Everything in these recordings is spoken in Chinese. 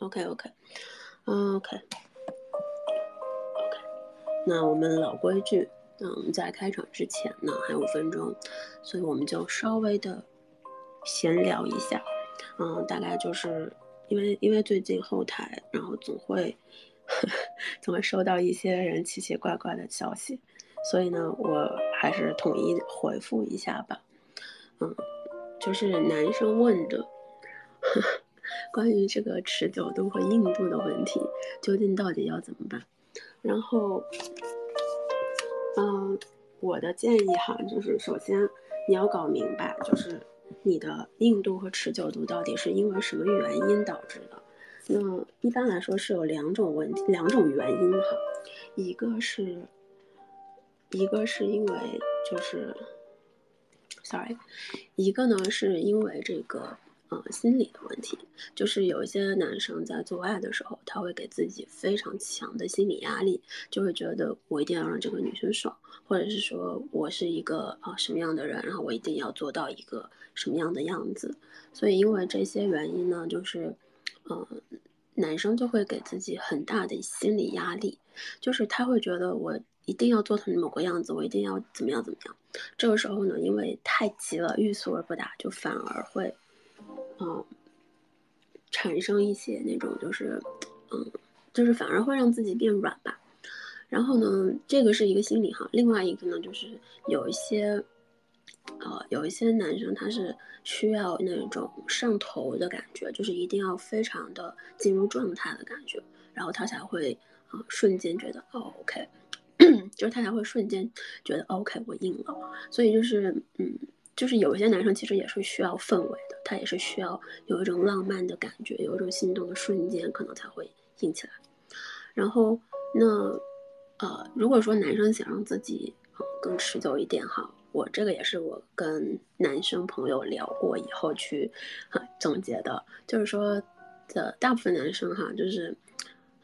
OK OK，嗯 OK OK，那我们老规矩，嗯，在开场之前呢还有五分钟，所以我们就稍微的闲聊一下，嗯，大概就是因为因为最近后台，然后总会 总会收到一些人奇奇怪怪的消息，所以呢，我还是统一回复一下吧，嗯，就是男生问的。呵关于这个持久度和硬度的问题，究竟到底要怎么办？然后，嗯，我的建议哈，就是首先你要搞明白，就是你的硬度和持久度到底是因为什么原因导致的。那一般来说是有两种问题，两种原因哈，一个是，一个是因为就是，sorry，一个呢是因为这个。呃，心理的问题就是有一些男生在做爱的时候，他会给自己非常强的心理压力，就会觉得我一定要让这个女生爽，或者是说我是一个啊什么样的人，然后我一定要做到一个什么样的样子。所以因为这些原因呢，就是，呃，男生就会给自己很大的心理压力，就是他会觉得我一定要做成某个样子，我一定要怎么样怎么样。这个时候呢，因为太急了，欲速而不达，就反而会。嗯，产生一些那种就是，嗯，就是反而会让自己变软吧。然后呢，这个是一个心理哈。另外一个呢，就是有一些，呃，有一些男生他是需要那种上头的感觉，就是一定要非常的进入状态的感觉，然后他才会啊瞬间觉得哦 OK，就是他才会瞬间觉得 OK 我硬了。所以就是嗯。就是有些男生其实也是需要氛围的，他也是需要有一种浪漫的感觉，有一种心动的瞬间，可能才会硬起来。然后，那呃，如果说男生想让自己更持久一点哈，我这个也是我跟男生朋友聊过以后去总结的，就是说的大部分男生哈，就是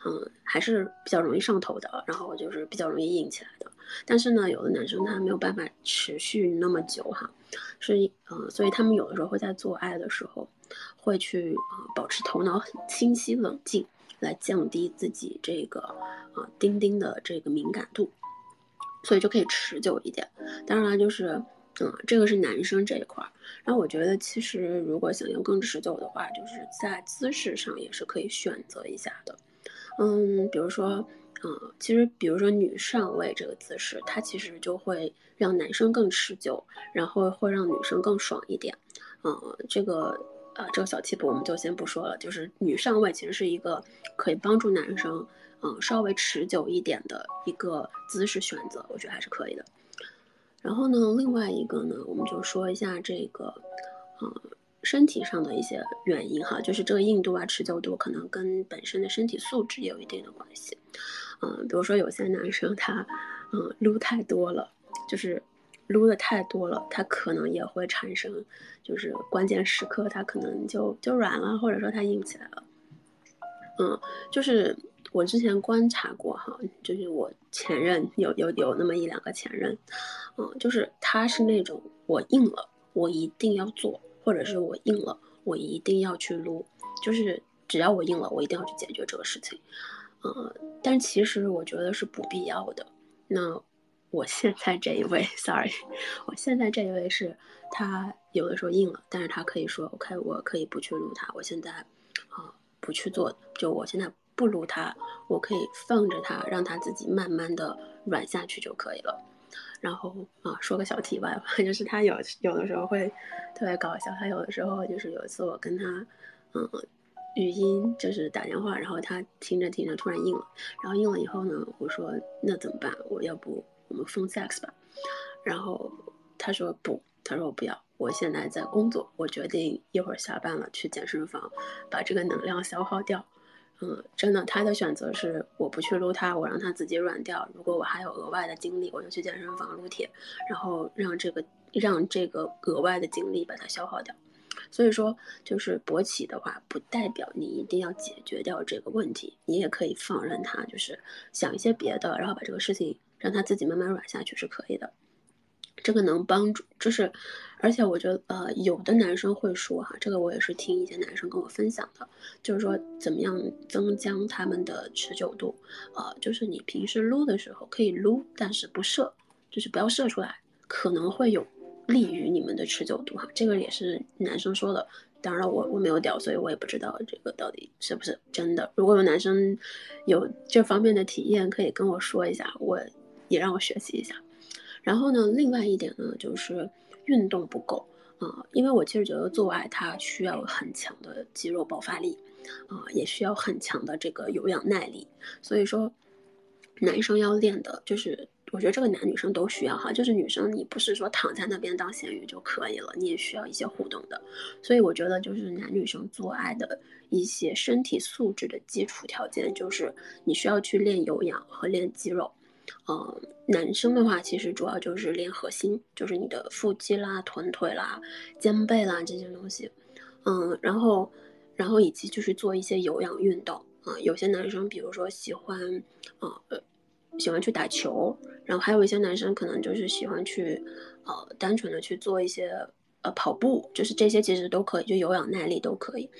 嗯还是比较容易上头的，然后就是比较容易硬起来的。但是呢，有的男生他没有办法持续那么久哈。是，呃，所以他们有的时候会在做爱的时候，会去啊保持头脑很清晰冷静，来降低自己这个啊钉钉的这个敏感度，所以就可以持久一点。当然了，就是，嗯，这个是男生这一块儿。然后我觉得，其实如果想要更持久的话，就是在姿势上也是可以选择一下的。嗯，比如说。嗯，其实比如说女上位这个姿势，它其实就会让男生更持久，然后会让女生更爽一点。嗯，这个呃，这个小 tip 我们就先不说了。就是女上位其实是一个可以帮助男生嗯稍微持久一点的一个姿势选择，我觉得还是可以的。然后呢，另外一个呢，我们就说一下这个嗯身体上的一些原因哈，就是这个硬度啊、持久度可能跟本身的身体素质也有一定的关系。嗯，比如说有些男生他，嗯，撸太多了，就是撸的太多了，他可能也会产生，就是关键时刻他可能就就软了，或者说他硬起来了。嗯，就是我之前观察过哈，就是我前任有有有那么一两个前任，嗯，就是他是那种我硬了，我一定要做，或者是我硬了，我一定要去撸，就是只要我硬了，我一定要去解决这个事情。呃，但其实我觉得是不必要的。那我现在这一位，sorry，我现在这一位是他有的时候硬了，但是他可以说 OK，我可以不去撸他，我现在啊不去做，就我现在不撸他，我可以放着他，让他自己慢慢的软下去就可以了。然后啊，说个小题外话，就是他有有的时候会特别搞笑，他有的时候就是有一次我跟他，嗯。语音就是打电话，然后他听着听着突然硬了，然后硬了以后呢，我说那怎么办？我要不我们封 sex 吧？然后他说不，他说我不要，我现在在工作，我决定一会儿下班了去健身房把这个能量消耗掉。嗯，真的，他的选择是我不去撸他，我让他自己软掉。如果我还有额外的精力，我就去健身房撸铁，然后让这个让这个额外的精力把它消耗掉。所以说，就是勃起的话，不代表你一定要解决掉这个问题，你也可以放任他，就是想一些别的，然后把这个事情让他自己慢慢软下去是可以的。这个能帮助，就是，而且我觉得，呃，有的男生会说哈，这个我也是听一些男生跟我分享的，就是说怎么样增加他们的持久度，呃，就是你平时撸的时候可以撸，但是不射，就是不要射出来，可能会有利于你们的持久度哈，这个也是男生说的，当然，我我没有屌，所以我也不知道这个到底是不是真的。如果有男生有这方面的体验，可以跟我说一下，我也让我学习一下。然后呢，另外一点呢，就是运动不够啊，因为我其实觉得做爱它需要很强的肌肉爆发力，啊，也需要很强的这个有氧耐力。所以说，男生要练的就是，我觉得这个男女生都需要哈，就是女生你不是说躺在那边当咸鱼就可以了，你也需要一些互动的。所以我觉得就是男女生做爱的一些身体素质的基础条件，就是你需要去练有氧和练肌肉。呃，男生的话，其实主要就是练核心，就是你的腹肌啦、臀腿啦、肩背啦这些东西。嗯，然后，然后以及就是做一些有氧运动啊。有些男生，比如说喜欢，呃，喜欢去打球，然后还有一些男生可能就是喜欢去，呃，单纯的去做一些呃跑步，就是这些其实都可以，就有氧耐力都可以。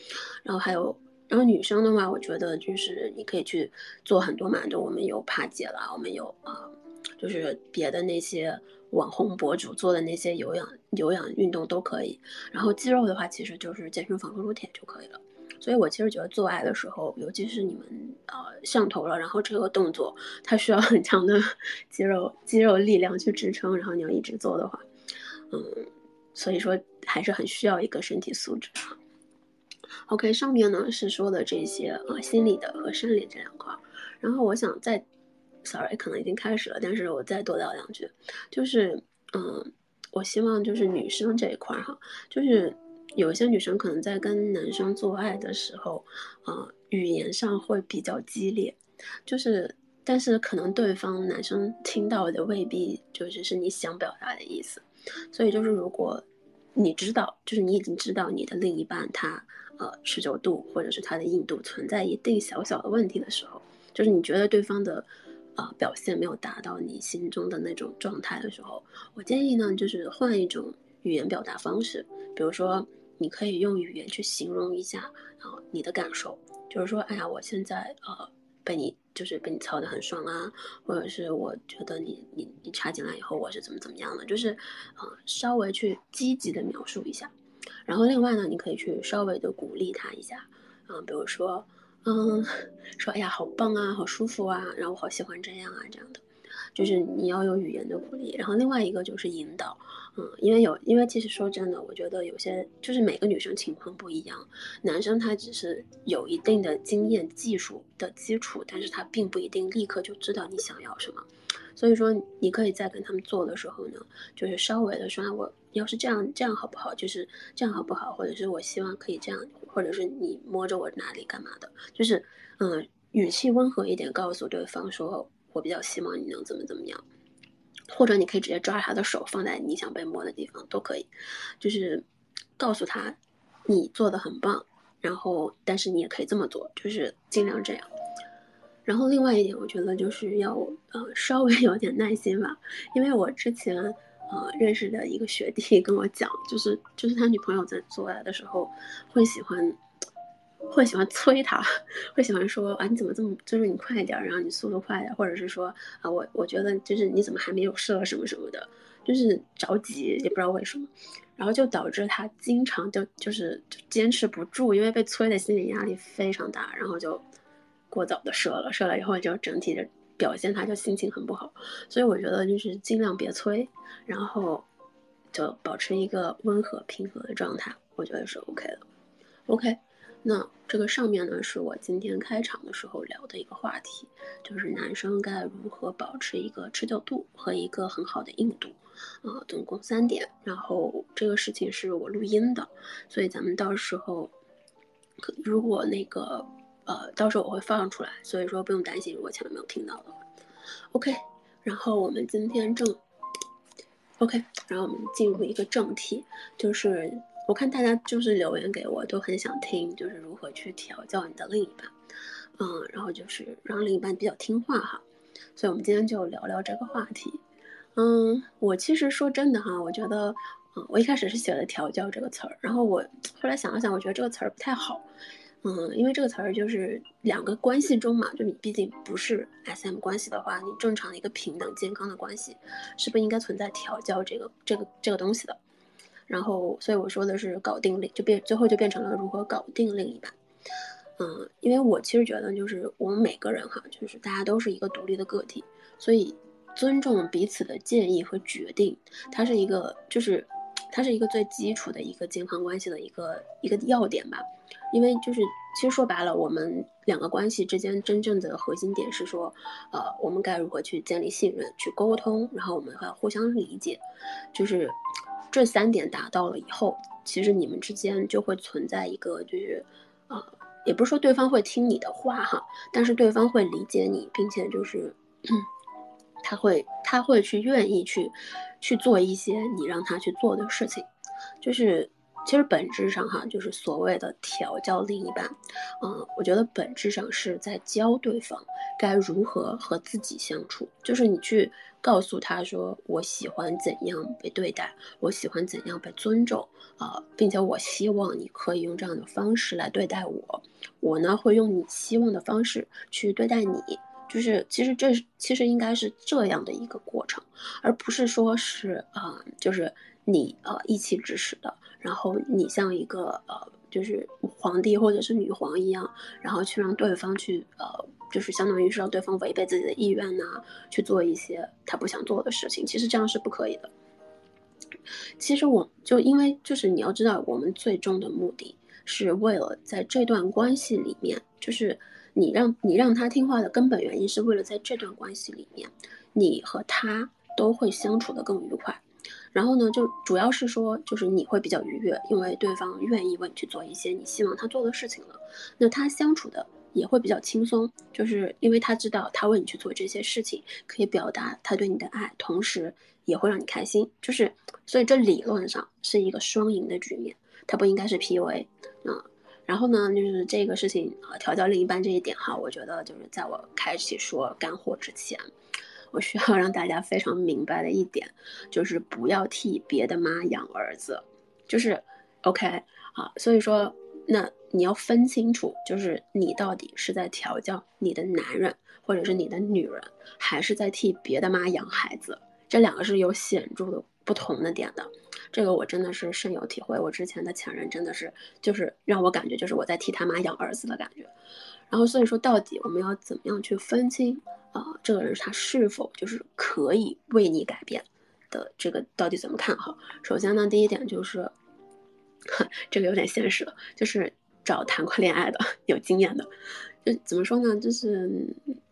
然后还有。然后女生的话，我觉得就是你可以去做很多嘛，就我们有帕姐啦，我们有啊，就是别的那些网红博主做的那些有氧有氧运动都可以。然后肌肉的话，其实就是健身房和撸铁就可以了。所以我其实觉得做爱的时候，尤其是你们呃上头了，然后这个动作它需要很强的 肌肉肌肉力量去支撑，然后你要一直做的话，嗯，所以说还是很需要一个身体素质哈。OK，上面呢是说的这些呃，心理的和生理这两块儿，然后我想再，sorry，可能已经开始了，但是我再多聊两句，就是，嗯，我希望就是女生这一块儿哈，就是有些女生可能在跟男生做爱的时候，啊，语言上会比较激烈，就是，但是可能对方男生听到的未必就是是你想表达的意思，所以就是如果你知道，就是你已经知道你的另一半他。呃，持久度或者是他的硬度存在一定小小的问题的时候，就是你觉得对方的，呃，表现没有达到你心中的那种状态的时候，我建议呢，就是换一种语言表达方式，比如说，你可以用语言去形容一下，啊，你的感受，就是说，哎呀，我现在呃，被你就是被你操的很爽啊，或者是我觉得你你你插进来以后我是怎么怎么样的，就是，呃，稍微去积极的描述一下。然后另外呢，你可以去稍微的鼓励他一下，啊，比如说，嗯，说哎呀，好棒啊，好舒服啊，然后我好喜欢这样啊，这样的，就是你要有语言的鼓励。然后另外一个就是引导，嗯，因为有，因为其实说真的，我觉得有些就是每个女生情况不一样，男生他只是有一定的经验技术的基础，但是他并不一定立刻就知道你想要什么。所以说，你可以在跟他们做的时候呢，就是稍微的说，我要是这样这样好不好？就是这样好不好？或者是我希望可以这样，或者是你摸着我哪里干嘛的？就是，嗯，语气温和一点，告诉对方说，我比较希望你能怎么怎么样，或者你可以直接抓他的手放在你想被摸的地方都可以，就是告诉他你做的很棒，然后但是你也可以这么做，就是尽量这样。然后另外一点，我觉得就是要呃稍微 有点耐心吧，因为我之前呃认识的一个学弟跟我讲，就是就是他女朋友在做爱的时候会喜欢会喜欢催他，会喜欢说啊你怎么这么就是你快点，然后你速度快点，或者是说啊我我觉得就是你怎么还没有射什么什么的，就是着急也不知道为什么，然后就导致他经常就就是就坚持不住，因为被催的心理压力非常大，然后就。过早的射了，射了以后就整体的表现，他就心情很不好。所以我觉得就是尽量别催，然后就保持一个温和平和的状态，我觉得是 OK 的。OK，那这个上面呢是我今天开场的时候聊的一个话题，就是男生该如何保持一个持久度和一个很好的硬度，啊，总共三点。然后这个事情是我录音的，所以咱们到时候如果那个。呃，到时候我会放出来，所以说不用担心，如果前面没有听到的话。OK，然后我们今天正 OK，然后我们进入一个正题，就是我看大家就是留言给我，都很想听，就是如何去调教你的另一半，嗯，然后就是让另一半比较听话哈，所以我们今天就聊聊这个话题，嗯，我其实说真的哈，我觉得，嗯，我一开始是写了“调教”这个词儿，然后我后来想了想，我觉得这个词儿不太好，嗯，因为这个词儿就是两个关系中嘛，就你毕竟不是 S M 关系的话，你正常的一个平等健康的关系是不应该存在调教这个这个这个东西的。然后，所以我说的是搞定另，就变最后就变成了如何搞定另一半。嗯，因为我其实觉得就是我们每个人哈，就是大家都是一个独立的个体，所以。尊重彼此的建议和决定，它是一个，就是，它是一个最基础的一个健康关系的一个一个要点吧。因为就是，其实说白了，我们两个关系之间真正的核心点是说，呃，我们该如何去建立信任、去沟通，然后我们要互相理解，就是这三点达到了以后，其实你们之间就会存在一个，就是，呃，也不是说对方会听你的话哈，但是对方会理解你，并且就是。他会，他会去愿意去，去做一些你让他去做的事情，就是，其实本质上哈，就是所谓的调教另一半，嗯，我觉得本质上是在教对方该如何和自己相处，就是你去告诉他说，我喜欢怎样被对待，我喜欢怎样被尊重，啊，并且我希望你可以用这样的方式来对待我，我呢会用你希望的方式去对待你。就是其实这其实应该是这样的一个过程，而不是说是啊，就是你呃一气指使的，然后你像一个呃就是皇帝或者是女皇一样，然后去让对方去呃就是相当于是让对方违背自己的意愿呐，去做一些他不想做的事情，其实这样是不可以的。其实我就因为就是你要知道，我们最终的目的是为了在这段关系里面，就是。你让你让他听话的根本原因，是为了在这段关系里面，你和他都会相处的更愉快。然后呢，就主要是说，就是你会比较愉悦，因为对方愿意为你去做一些你希望他做的事情了。那他相处的也会比较轻松，就是因为他知道他为你去做这些事情，可以表达他对你的爱，同时也会让你开心。就是，所以这理论上是一个双赢的局面，它不应该是 PUA 啊。然后呢，就是这个事情啊，调教另一半这一点哈，我觉得就是在我开启说干货之前，我需要让大家非常明白的一点，就是不要替别的妈养儿子，就是 OK 啊。所以说，那你要分清楚，就是你到底是在调教你的男人，或者是你的女人，还是在替别的妈养孩子，这两个是有显著的不同的点的。这个我真的是深有体会，我之前的前任真的是，就是让我感觉就是我在替他妈养儿子的感觉。然后所以说，到底我们要怎么样去分清啊，这个人他是否就是可以为你改变的？这个到底怎么看哈？首先呢，第一点就是，这个有点现实了，就是找谈过恋爱的、有经验的。就怎么说呢？就是，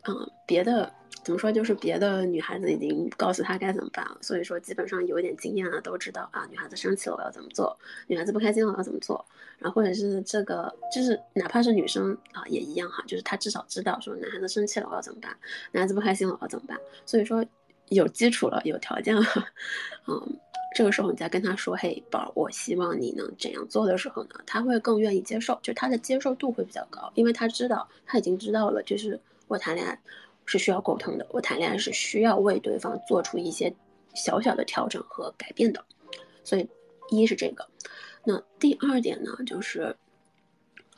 嗯，别的。怎么说？就是别的女孩子已经告诉他该怎么办了，所以说基本上有点经验了，都知道啊，女孩子生气了我要怎么做，女孩子不开心了我要怎么做，然后或者是这个，就是哪怕是女生啊也一样哈，就是她至少知道说男孩子生气了我要怎么办，男孩子不开心了我要怎么办，所以说有基础了，有条件了，嗯，这个时候你再跟他说，嘿宝，我希望你能怎样做的时候呢，他会更愿意接受，就他的接受度会比较高，因为他知道他已经知道了，就是我谈恋爱。是需要沟通的，我谈恋爱是需要为对方做出一些小小的调整和改变的，所以一是这个，那第二点呢，就是，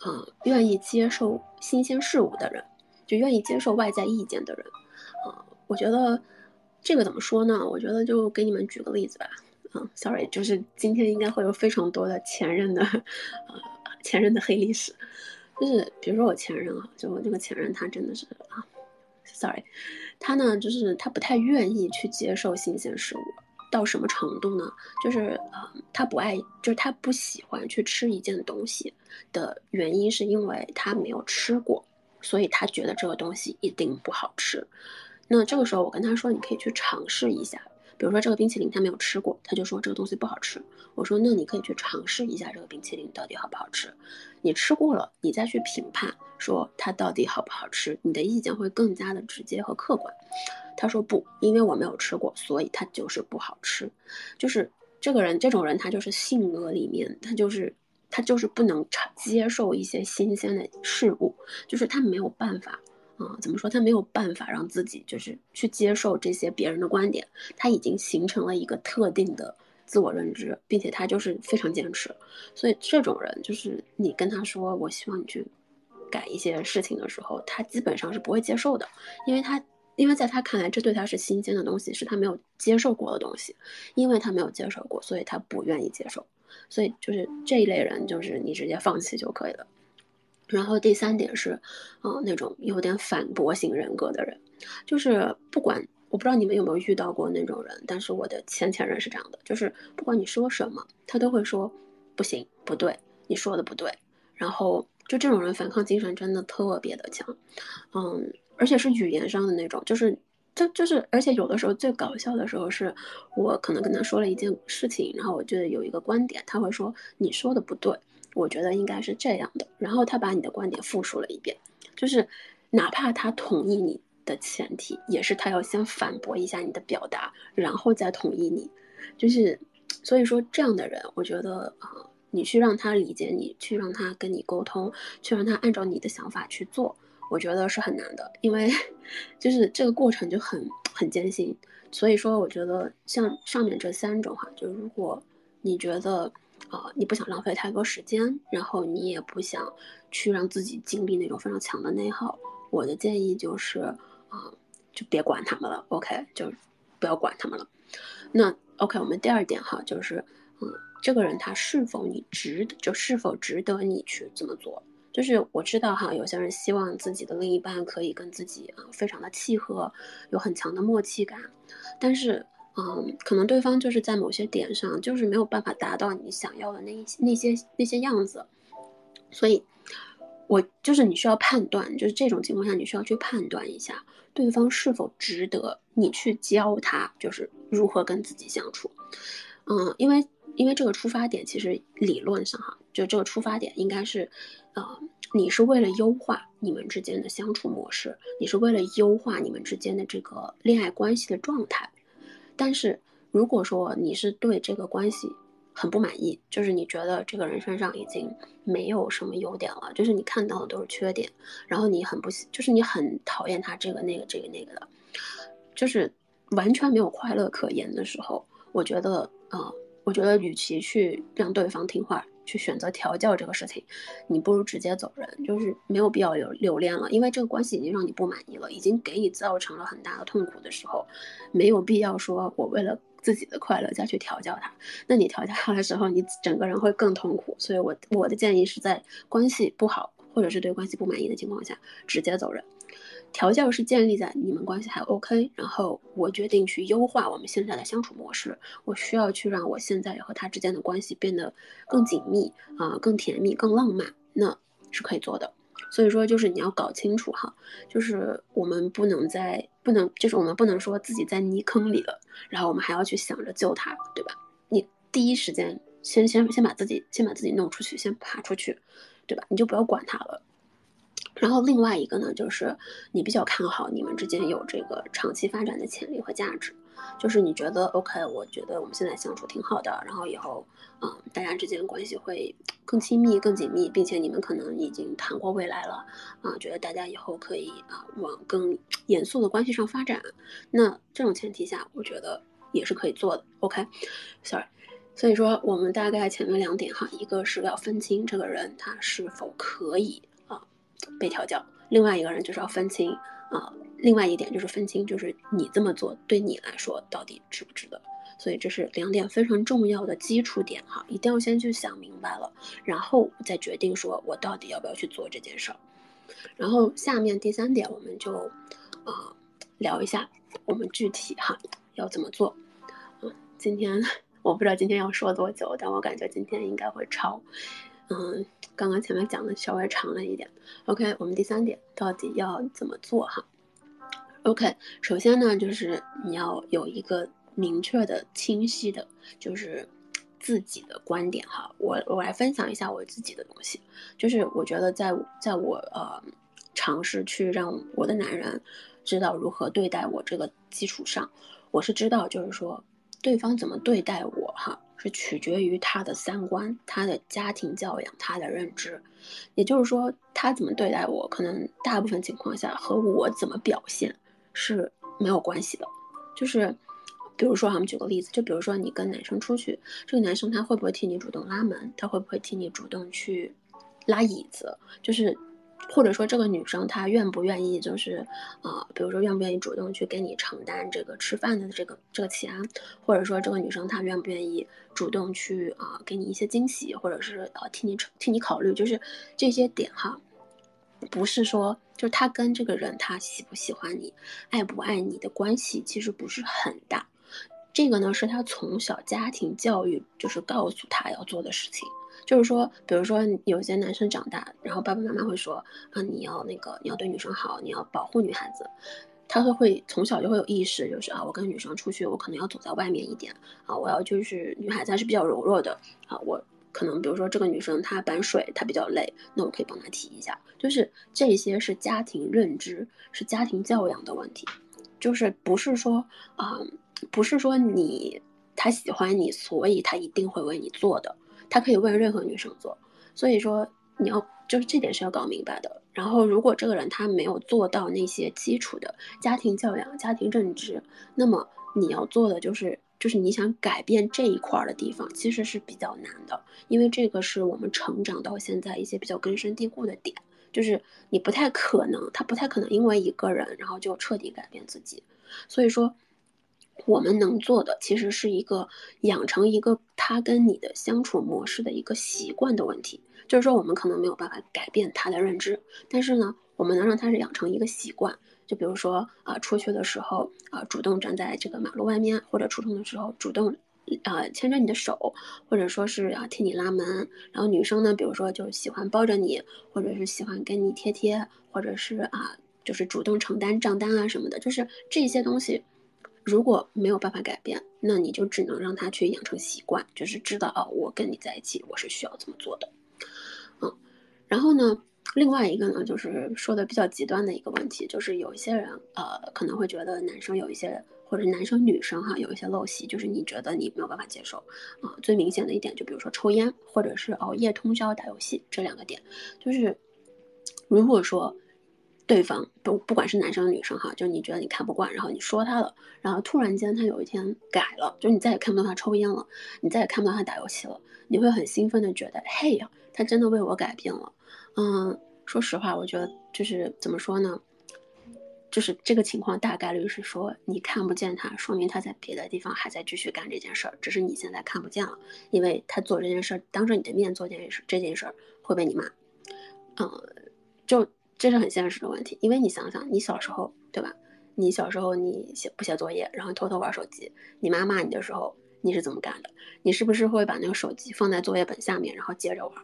呃，愿意接受新鲜事物的人，就愿意接受外在意见的人，啊，我觉得这个怎么说呢？我觉得就给你们举个例子吧，嗯，sorry，就是今天应该会有非常多的前任的，呃，前任的黑历史，就是比如说我前任啊，就我这个前任他真的是啊。Sorry，他呢，就是他不太愿意去接受新鲜事物，到什么程度呢？就是呃，他不爱，就是他不喜欢去吃一件东西的原因，是因为他没有吃过，所以他觉得这个东西一定不好吃。那这个时候我跟他说，你可以去尝试一下。比如说这个冰淇淋他没有吃过，他就说这个东西不好吃。我说那你可以去尝试一下这个冰淇淋到底好不好吃。你吃过了，你再去评判说它到底好不好吃，你的意见会更加的直接和客观。他说不，因为我没有吃过，所以它就是不好吃。就是这个人，这种人他就是性格里面，他就是他就是不能接受一些新鲜的事物，就是他没有办法啊，怎么说？他没有办法让自己就是去接受这些别人的观点，他已经形成了一个特定的自我认知，并且他就是非常坚持。所以这种人，就是你跟他说“我希望你去改一些事情”的时候，他基本上是不会接受的，因为他因为在他看来，这对他是新鲜的东西，是他没有接受过的东西，因为他没有接受过，所以他不愿意接受。所以就是这一类人，就是你直接放弃就可以了。然后第三点是，嗯，那种有点反驳型人格的人，就是不管我不知道你们有没有遇到过那种人，但是我的前前任是这样的，就是不管你说什么，他都会说不行，不对，你说的不对。然后就这种人反抗精神真的特别的强，嗯，而且是语言上的那种，就是就就是，而且有的时候最搞笑的时候是，我可能跟他说了一件事情，然后我觉得有一个观点，他会说你说的不对。我觉得应该是这样的，然后他把你的观点复述了一遍，就是哪怕他同意你的前提，也是他要先反驳一下你的表达，然后再同意你。就是所以说这样的人，我觉得啊，你去让他理解你，去让他跟你沟通，去让他按照你的想法去做，我觉得是很难的，因为就是这个过程就很很艰辛。所以说，我觉得像上面这三种哈，就如果你觉得。啊，你不想浪费太多时间，然后你也不想去让自己经历那种非常强的内耗。我的建议就是，啊，就别管他们了，OK，就不要管他们了。那 OK，我们第二点哈，就是，嗯，这个人他是否你值，就是否值得你去这么做？就是我知道哈，有些人希望自己的另一半可以跟自己啊非常的契合，有很强的默契感，但是。嗯，可能对方就是在某些点上，就是没有办法达到你想要的那一些那些那些样子，所以，我就是你需要判断，就是这种情况下，你需要去判断一下对方是否值得你去教他，就是如何跟自己相处。嗯，因为因为这个出发点其实理论上哈，就这个出发点应该是，呃，你是为了优化你们之间的相处模式，你是为了优化你们之间的这个恋爱关系的状态。但是，如果说你是对这个关系很不满意，就是你觉得这个人身上已经没有什么优点了，就是你看到的都是缺点，然后你很不喜，就是你很讨厌他这个那个这个那个的，就是完全没有快乐可言的时候，我觉得，呃，我觉得与其去让对方听话。去选择调教这个事情，你不如直接走人，就是没有必要留留恋了，因为这个关系已经让你不满意了，已经给你造成了很大的痛苦的时候，没有必要说我为了自己的快乐再去调教他。那你调教他的时候，你整个人会更痛苦。所以我我的建议是在关系不好或者是对关系不满意的情况下，直接走人。调教是建立在你们关系还 OK，然后我决定去优化我们现在的相处模式。我需要去让我现在和他之间的关系变得更紧密啊，更甜蜜，更浪漫，那是可以做的。所以说，就是你要搞清楚哈，就是我们不能在不能，就是我们不能说自己在泥坑里了，然后我们还要去想着救他，对吧？你第一时间先先先把自己先把自己弄出去，先爬出去，对吧？你就不要管他了。然后另外一个呢，就是你比较看好你们之间有这个长期发展的潜力和价值，就是你觉得 OK，我觉得我们现在相处挺好的，然后以后，嗯，大家之间关系会更亲密、更紧密，并且你们可能已经谈过未来了，啊，觉得大家以后可以啊往更严肃的关系上发展，那这种前提下，我觉得也是可以做的。OK，Sorry，所以说我们大概前面两点哈，一个是要分清这个人他是否可以。被调教，另外一个人就是要分清啊，另外一点就是分清，就是你这么做对你来说到底值不值得，所以这是两点非常重要的基础点哈，一定要先去想明白了，然后再决定说我到底要不要去做这件事儿。然后下面第三点，我们就啊聊一下我们具体哈要怎么做。嗯，今天 我不知道今天要说多久，但我感觉今天应该会超。嗯，刚刚前面讲的稍微长了一点。OK，我们第三点到底要怎么做哈？OK，首先呢，就是你要有一个明确的、清晰的，就是自己的观点哈。我我来分享一下我自己的东西，就是我觉得在在我呃尝试去让我的男人知道如何对待我这个基础上，我是知道就是说对方怎么对待我哈。是取决于他的三观、他的家庭教养、他的认知。也就是说，他怎么对待我，可能大部分情况下和我怎么表现是没有关系的。就是，比如说，我们举个例子，就比如说你跟男生出去，这个男生他会不会替你主动拉门？他会不会替你主动去拉椅子？就是。或者说这个女生她愿不愿意，就是，呃，比如说愿不愿意主动去给你承担这个吃饭的这个这个钱，或者说这个女生她愿不愿意主动去啊给你一些惊喜，或者是呃替你替你考虑，就是这些点哈，不是说就是他跟这个人他喜不喜欢你，爱不爱你的关系其实不是很大，这个呢是他从小家庭教育就是告诉他要做的事情。就是说，比如说有些男生长大，然后爸爸妈妈会说啊，你要那个，你要对女生好，你要保护女孩子，他会会从小就会有意识，就是啊，我跟女生出去，我可能要走在外面一点啊，我要就是女孩子还是比较柔弱的啊，我可能比如说这个女生她搬水她比较累，那我可以帮她提一下，就是这些是家庭认知，是家庭教养的问题，就是不是说啊，不是说你他喜欢你，所以他一定会为你做的。他可以问任何女生做，所以说你要就是这点是要搞明白的。然后如果这个人他没有做到那些基础的家庭教养、家庭认知，那么你要做的就是就是你想改变这一块的地方，其实是比较难的，因为这个是我们成长到现在一些比较根深蒂固的点，就是你不太可能，他不太可能因为一个人然后就彻底改变自己，所以说。我们能做的其实是一个养成一个他跟你的相处模式的一个习惯的问题，就是说我们可能没有办法改变他的认知，但是呢，我们能让他是养成一个习惯，就比如说啊，出去的时候啊，主动站在这个马路外面，或者出城的时候主动，呃，牵着你的手，或者说是啊替你拉门，然后女生呢，比如说就喜欢抱着你，或者是喜欢跟你贴贴，或者是啊就是主动承担账单啊什么的，就是这些东西。如果没有办法改变，那你就只能让他去养成习惯，就是知道哦，我跟你在一起，我是需要这么做的，嗯。然后呢，另外一个呢，就是说的比较极端的一个问题，就是有一些人呃可能会觉得男生有一些或者男生女生哈有一些陋习，就是你觉得你没有办法接受啊。最明显的一点就比如说抽烟或者是熬夜通宵打游戏这两个点，就是如果说。对方不不管是男生女生哈，就你觉得你看不惯，然后你说他了，然后突然间他有一天改了，就你再也看不到他抽烟了，你再也看不到他打游戏了，你会很兴奋的觉得，嘿呀，他真的为我改变了。嗯，说实话，我觉得就是怎么说呢，就是这个情况大概率是说你看不见他，说明他在别的地方还在继续干这件事儿，只是你现在看不见了，因为他做这件事儿，当着你的面做这件事，这件事儿会被你骂。嗯，就。这是很现实的问题，因为你想想，你小时候，对吧？你小时候你写不写作业，然后偷偷玩手机，你妈骂你的时候，你是怎么干的？你是不是会把那个手机放在作业本下面，然后接着玩？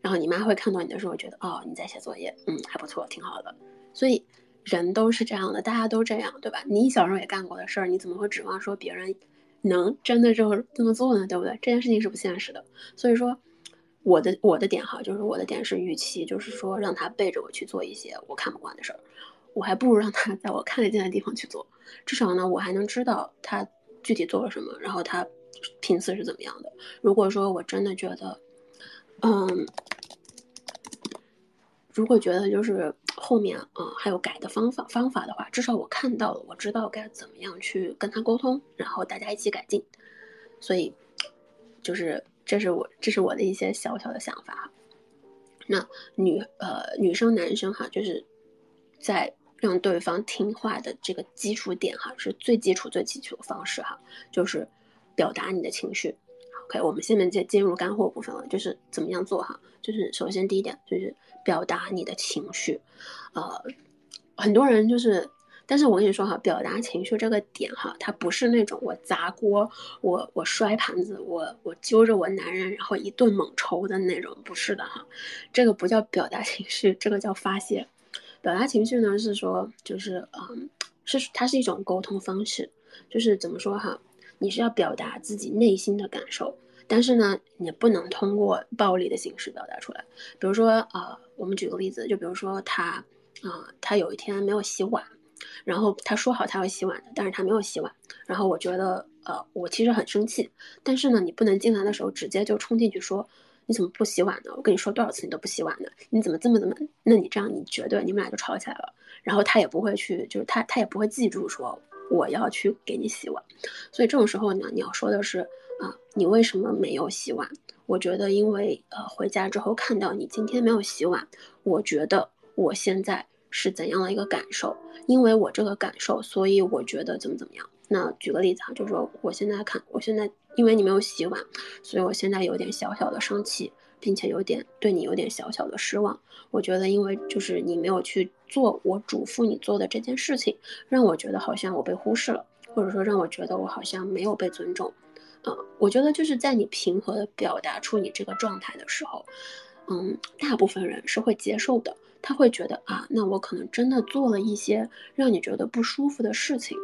然后你妈会看到你的时候，觉得哦你在写作业，嗯还不错，挺好的。所以人都是这样的，大家都这样，对吧？你小时候也干过的事儿，你怎么会指望说别人能真的就这么做呢？对不对？这件事情是不现实的。所以说。我的我的点哈，就是我的点是预期，就是说让他背着我去做一些我看不惯的事儿，我还不如让他 在我看得见的地方去做，至少呢，我还能知道他具体做了什么，然后他频次是怎么样的。如果说我真的觉得，嗯，如果觉得就是后面嗯还有改的方法方法的话，至少我看到了，我知道该怎么样去跟他沟通，然后大家一起改进。所以就是。这是我这是我的一些小小的想法哈。那女呃女生男生哈，就是在让对方听话的这个基础点哈，是最基础最基础的方式哈，就是表达你的情绪。OK，我们下面就进入干货部分了，就是怎么样做哈，就是首先第一点就是表达你的情绪。呃，很多人就是。但是我跟你说哈，表达情绪这个点哈，它不是那种我砸锅、我我摔盘子、我我揪着我男人然后一顿猛抽的那种，不是的哈，这个不叫表达情绪，这个叫发泄。表达情绪呢是说，就是嗯，是它是一种沟通方式，就是怎么说哈，你是要表达自己内心的感受，但是呢，你不能通过暴力的形式表达出来。比如说啊，我们举个例子，就比如说他啊，他有一天没有洗碗。然后他说好他要洗碗的，但是他没有洗碗。然后我觉得呃，我其实很生气，但是呢，你不能进来的时候直接就冲进去说，你怎么不洗碗呢？我跟你说多少次你都不洗碗呢？你怎么这么怎么？那你这样你绝对你们俩就吵起来了，然后他也不会去，就是他他也不会记住说我要去给你洗碗，所以这种时候呢，你要说的是啊，你为什么没有洗碗？我觉得因为呃回家之后看到你今天没有洗碗，我觉得我现在是怎样的一个感受？因为我这个感受，所以我觉得怎么怎么样。那举个例子啊，就是说我现在看，我现在因为你没有洗碗，所以我现在有点小小的生气，并且有点对你有点小小的失望。我觉得因为就是你没有去做我嘱咐你做的这件事情，让我觉得好像我被忽视了，或者说让我觉得我好像没有被尊重。嗯，我觉得就是在你平和的表达出你这个状态的时候，嗯，大部分人是会接受的，他会觉得啊，那我可能真的做了一些让你觉得不舒服的事情。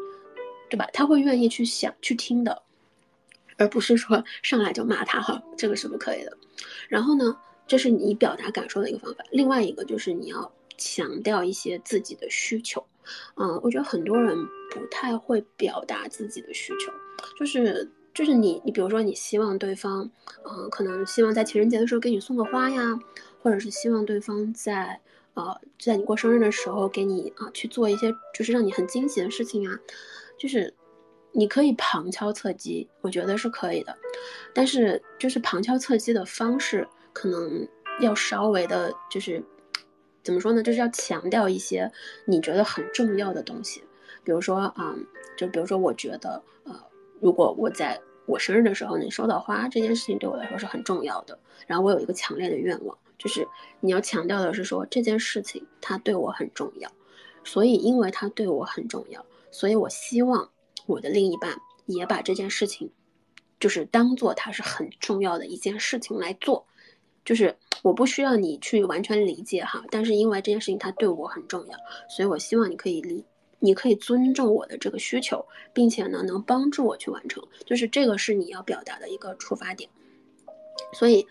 对吧？他会愿意去想、去听的，而不是说 上来就骂他哈，这个是不可以的。然后呢，这是你表达感受的一个方法。另外一个就是你要强调一些自己的需求。嗯，我觉得很多人不太会表达自己的需求，就是就是你你比如说你希望对方，嗯，可能希望在情人节的时候给你送个花呀，或者是希望对方在。呃，在你过生日的时候，给你啊去做一些就是让你很惊喜的事情啊，就是你可以旁敲侧击，我觉得是可以的，但是就是旁敲侧击的方式可能要稍微的，就是怎么说呢，就是要强调一些你觉得很重要的东西，比如说啊，就比如说我觉得呃，如果我在我生日的时候能收到花，这件事情对我来说是很重要的，然后我有一个强烈的愿望。就是你要强调的是说这件事情它对我很重要，所以因为它对我很重要，所以我希望我的另一半也把这件事情，就是当做它是很重要的一件事情来做。就是我不需要你去完全理解哈，但是因为这件事情它对我很重要，所以我希望你可以理，你可以尊重我的这个需求，并且呢能帮助我去完成。就是这个是你要表达的一个出发点。所以，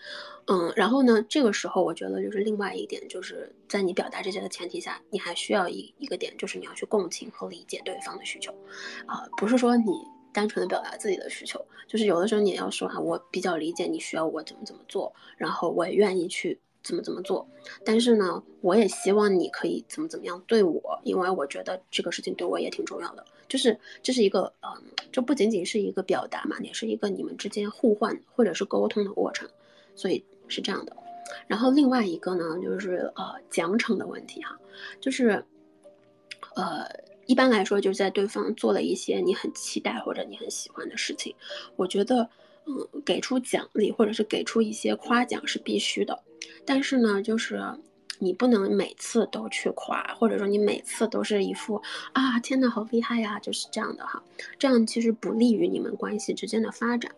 嗯，然后呢，这个时候我觉得就是另外一点，就是在你表达这些的前提下，你还需要一一个点，就是你要去共情和理解对方的需求，啊，不是说你单纯的表达自己的需求，就是有的时候你也要说啊，我比较理解你需要我怎么怎么做，然后我也愿意去怎么怎么做，但是呢，我也希望你可以怎么怎么样对我，因为我觉得这个事情对我也挺重要的。就是这是一个，嗯，这不仅仅是一个表达嘛，也是一个你们之间互换或者是沟通的过程，所以是这样的。然后另外一个呢，就是呃奖惩的问题哈，就是，呃，一般来说就是在对方做了一些你很期待或者你很喜欢的事情，我觉得，嗯，给出奖励或者是给出一些夸奖是必须的，但是呢，就是。你不能每次都去夸，或者说你每次都是一副啊天呐好厉害呀，就是这样的哈，这样其实不利于你们关系之间的发展。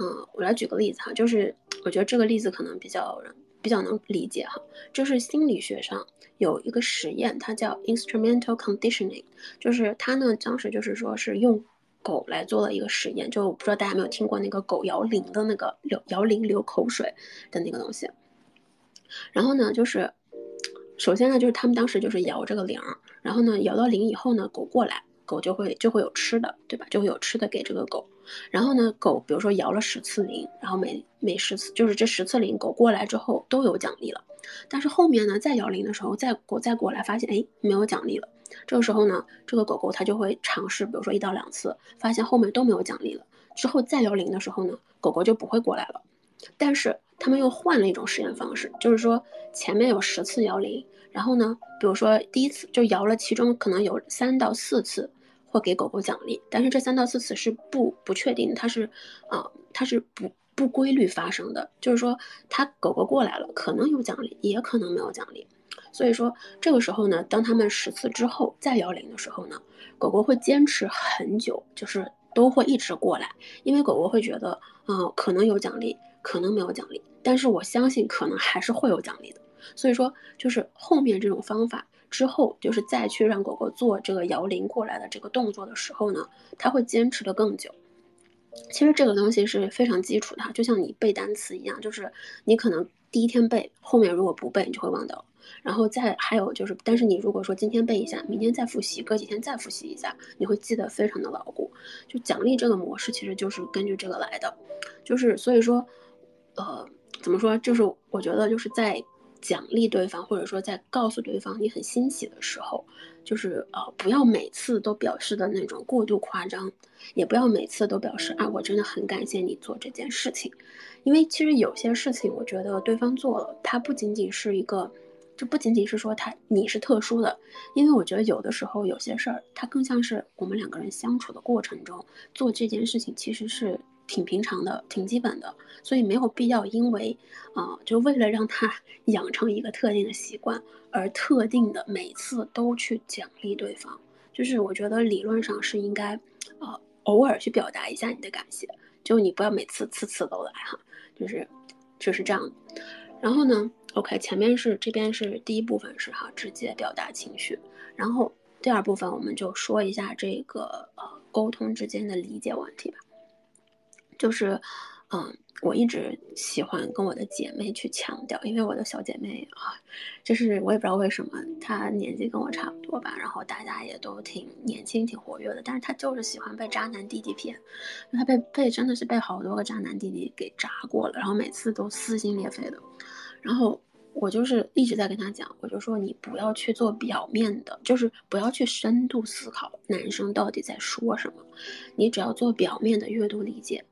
嗯，我来举个例子哈，就是我觉得这个例子可能比较比较能理解哈，就是心理学上有一个实验，它叫 instrumental conditioning，就是它呢当时就是说是用狗来做了一个实验，就我不知道大家有没有听过那个狗摇铃的那个流摇铃流口水的那个东西，然后呢就是。首先呢，就是他们当时就是摇这个铃，然后呢，摇到铃以后呢，狗过来，狗就会就会有吃的，对吧？就会有吃的给这个狗。然后呢，狗比如说摇了十次铃，然后每每十次就是这十次铃，狗过来之后都有奖励了。但是后面呢，再摇铃的时候，再狗再过来，发现哎没有奖励了。这个时候呢，这个狗狗它就会尝试，比如说一到两次，发现后面都没有奖励了，之后再摇铃的时候呢，狗狗就不会过来了。但是他们又换了一种实验方式，就是说前面有十次摇铃。然后呢，比如说第一次就摇了，其中可能有三到四次会给狗狗奖励，但是这三到四次是不不确定，它是，啊，它是不不规律发生的，就是说它狗狗过来了，可能有奖励，也可能没有奖励，所以说这个时候呢，当他们十次之后再摇铃的时候呢，狗狗会坚持很久，就是都会一直过来，因为狗狗会觉得，嗯，可能有奖励，可能没有奖励，但是我相信可能还是会有奖励的。所以说，就是后面这种方法之后，就是再去让狗狗做这个摇铃过来的这个动作的时候呢，它会坚持的更久。其实这个东西是非常基础的，就像你背单词一样，就是你可能第一天背，后面如果不背，你就会忘掉。然后再还有就是，但是你如果说今天背一下，明天再复习，隔几天再复习一下，你会记得非常的牢固。就奖励这个模式其实就是根据这个来的，就是所以说，呃，怎么说？就是我觉得就是在。奖励对方，或者说在告诉对方你很欣喜的时候，就是呃，不要每次都表示的那种过度夸张，也不要每次都表示啊，我真的很感谢你做这件事情，因为其实有些事情，我觉得对方做了，他不仅仅是一个，就不仅仅是说他你是特殊的，因为我觉得有的时候有些事儿，它更像是我们两个人相处的过程中做这件事情，其实是。挺平常的，挺基本的，所以没有必要因为，啊，就为了让他 养成一个特定的习惯，而特定的每次都去奖励对方。就是我觉得理论上是应该，呃，偶尔去表达一下你的感谢，就你不要每次次次都来哈，就是就是这样。然后呢，OK，前面是这边是第一部分是哈，直接表达情绪，然后第二部分我们就说一下这个呃沟通之间的理解问题吧。就是，嗯，我一直喜欢跟我的姐妹去强调，因为我的小姐妹啊，就是我也不知道为什么，她年纪跟我差不多吧，然后大家也都挺年轻、挺活跃的，但是她就是喜欢被渣男弟弟骗，她被被真的是被好多个渣男弟弟给渣过了，然后每次都撕心裂肺的，然后。我就是一直在跟他讲，我就说你不要去做表面的，就是不要去深度思考男生到底在说什么，你只要做表面的阅读理解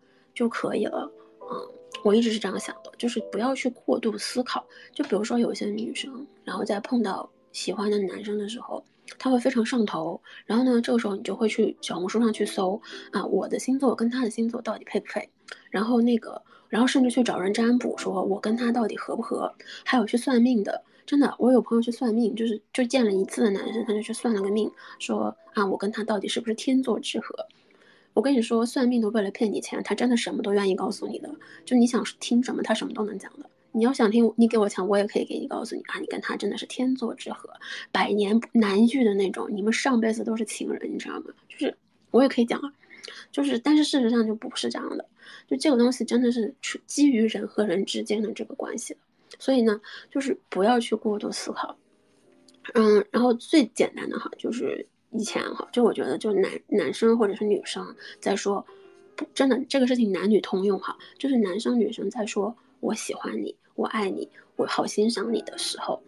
就可以了。嗯，我一直是这样想的，就是不要去过度思考。就比如说有些女生，然后在碰到喜欢的男生的时候，她会非常上头，然后呢，这个时候你就会去小红书上去搜啊，我的星座跟他的星座到底配不配，然后那个。然后甚至去找人占卜，说我跟他到底合不合？还有去算命的，真的，我有朋友去算命，就是就见了一次的男生，他就去算了个命，说啊，我跟他到底是不是天作之合？我跟你说，算命都为了骗你钱，他真的什么都愿意告诉你的，就你想听什么，他什么都能讲的。你要想听，你给我钱，我也可以给你告诉你啊，你跟他真的是天作之合，百年难遇的那种，你们上辈子都是情人，你知道吗？就是我也可以讲啊。就是，但是事实上就不是这样的，就这个东西真的是基于人和人之间的这个关系的，所以呢，就是不要去过度思考，嗯，然后最简单的哈，就是以前哈，就我觉得就男男生或者是女生在说，不真的这个事情男女通用哈，就是男生女生在说我喜欢你，我爱你，我好欣赏你的时候。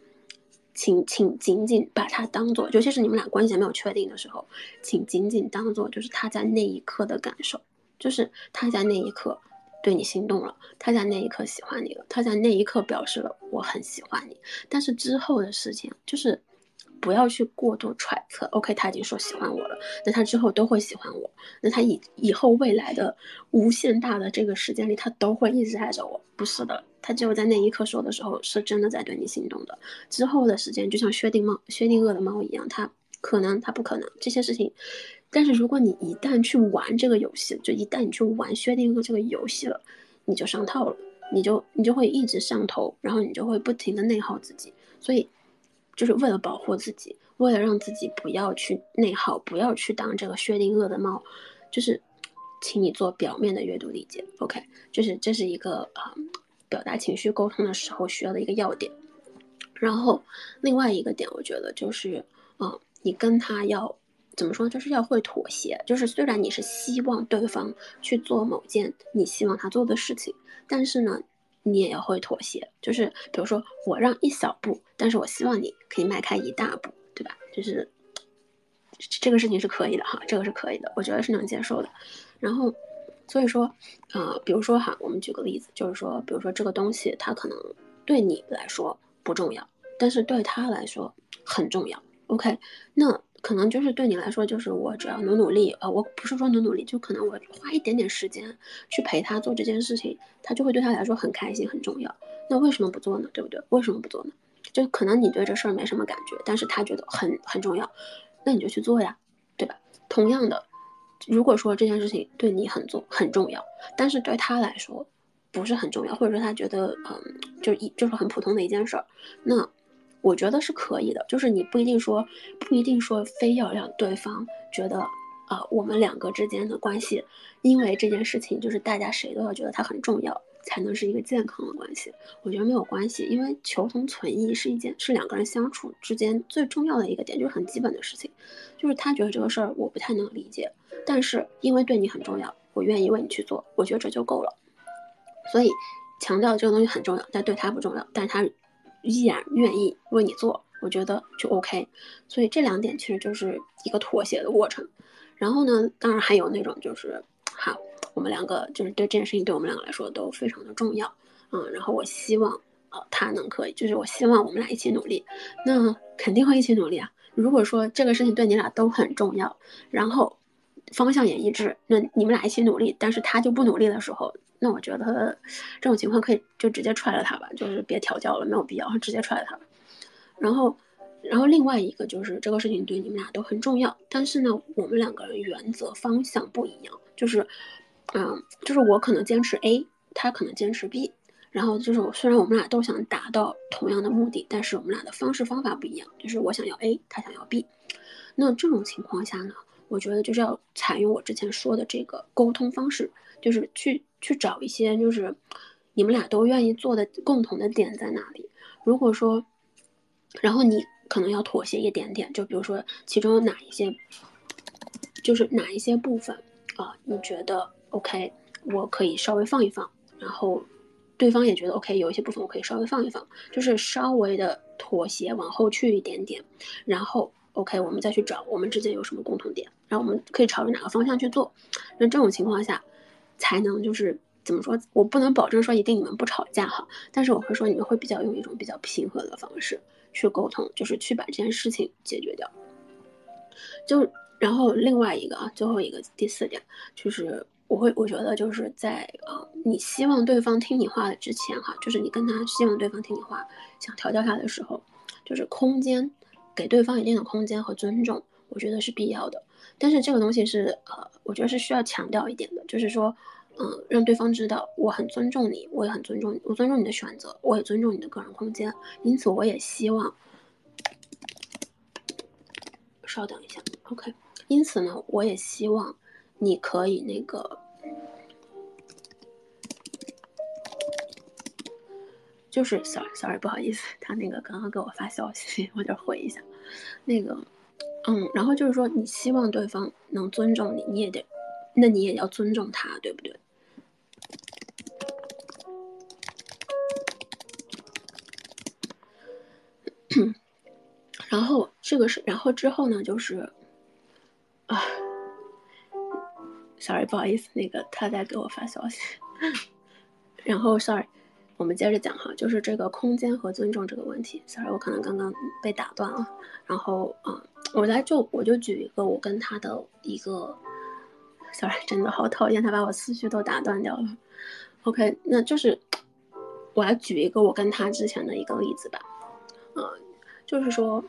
请请仅仅把它当做，尤其是你们俩关系还没有确定的时候，请仅仅当做就是他在那一刻的感受，就是他在那一刻对你心动了，他在那一刻喜欢你了，他在那一刻表示了我很喜欢你。但是之后的事情就是不要去过度揣测。OK，他已经说喜欢我了，那他之后都会喜欢我，那他以以后未来的无限大的这个时间里，他都会一直爱着我？不是的。他只有在那一刻说的时候，是真的在对你心动的。之后的时间就像薛定猫、薛定谔的猫一样，他可能，他不可能这些事情。但是如果你一旦去玩这个游戏，就一旦你去玩薛定谔这个游戏了，你就上套了，你就你就会一直上头，然后你就会不停的内耗自己。所以，就是为了保护自己，为了让自己不要去内耗，不要去当这个薛定谔的猫，就是，请你做表面的阅读理解。OK，就是这是一个啊。表达情绪沟通的时候需要的一个要点，然后另外一个点，我觉得就是，嗯，你跟他要怎么说，就是要会妥协。就是虽然你是希望对方去做某件你希望他做的事情，但是呢，你也会妥协。就是比如说我让一小步，但是我希望你可以迈开一大步，对吧？就是这个事情是可以的哈，这个是可以的，我觉得是能接受的。然后。所以说，呃，比如说哈，我们举个例子，就是说，比如说这个东西它可能对你来说不重要，但是对他来说很重要。OK，那可能就是对你来说，就是我只要努努力，呃，我不是说努努力，就可能我花一点点时间去陪他做这件事情，他就会对他来说很开心、很重要。那为什么不做呢？对不对？为什么不做呢？就可能你对这事儿没什么感觉，但是他觉得很很重要，那你就去做呀，对吧？同样的。如果说这件事情对你很重很重要，但是对他来说不是很重要，或者说他觉得嗯，就一就是很普通的一件事儿，那我觉得是可以的。就是你不一定说不一定说非要让对方觉得啊，我们两个之间的关系，因为这件事情就是大家谁都要觉得它很重要，才能是一个健康的关系？我觉得没有关系，因为求同存异是一件是两个人相处之间最重要的一个点，就是很基本的事情。就是他觉得这个事儿我不太能理解，但是因为对你很重要，我愿意为你去做，我觉得这就够了。所以强调这个东西很重要，但对他不重要，但他依然愿意为你做，我觉得就 OK。所以这两点其实就是一个妥协的过程。然后呢，当然还有那种就是，好。我们两个就是对这件事情，对我们两个来说都非常的重要，嗯，然后我希望，呃，他能可以，就是我希望我们俩一起努力，那肯定会一起努力啊。如果说这个事情对你俩都很重要，然后方向也一致，那你们俩一起努力，但是他就不努力的时候，那我觉得这种情况可以就直接踹了他吧，就是别调教了，没有必要，直接踹了他吧。然后，然后另外一个就是这个事情对你们俩都很重要，但是呢，我们两个人原则方向不一样，就是。嗯，就是我可能坚持 A，他可能坚持 B，然后就是虽然我们俩都想达到同样的目的，但是我们俩的方式方法不一样。就是我想要 A，他想要 B，那这种情况下呢，我觉得就是要采用我之前说的这个沟通方式，就是去去找一些就是你们俩都愿意做的共同的点在哪里。如果说，然后你可能要妥协一点点，就比如说其中有哪一些，就是哪一些部分啊，你觉得？OK，我可以稍微放一放，然后对方也觉得 OK，有一些部分我可以稍微放一放，就是稍微的妥协，往后去一点点，然后 OK，我们再去找我们之间有什么共同点，然后我们可以朝着哪个方向去做。那这种情况下，才能就是怎么说？我不能保证说一定你们不吵架哈，但是我会说你们会比较用一种比较平和的方式去沟通，就是去把这件事情解决掉。就然后另外一个啊，最后一个第四点就是。我会，我觉得就是在呃，你希望对方听你话的之前哈，就是你跟他希望对方听你话，想调教他的时候，就是空间，给对方一定的空间和尊重，我觉得是必要的。但是这个东西是呃，我觉得是需要强调一点的，就是说，嗯，让对方知道我很尊重你，我也很尊重你，我尊重你的选择，我也尊重你的个人空间。因此，我也希望，稍等一下，OK。因此呢，我也希望你可以那个。就是 sorry sorry 不好意思，他那个刚刚给我发消息，我得回一下。那个，嗯，然后就是说，你希望对方能尊重你，你也得，那你也要尊重他，对不对？然后这个是，然后之后呢，就是啊，sorry 不好意思，那个他在给我发消息，然后 sorry。我们接着讲哈，就是这个空间和尊重这个问题。Sorry，我可能刚刚被打断了。然后啊，我来就我就举一个我跟他的一个，Sorry，真的好讨厌，他把我思绪都打断掉了。OK，那就是我来举一个我跟他之前的一个例子吧。嗯，就是说，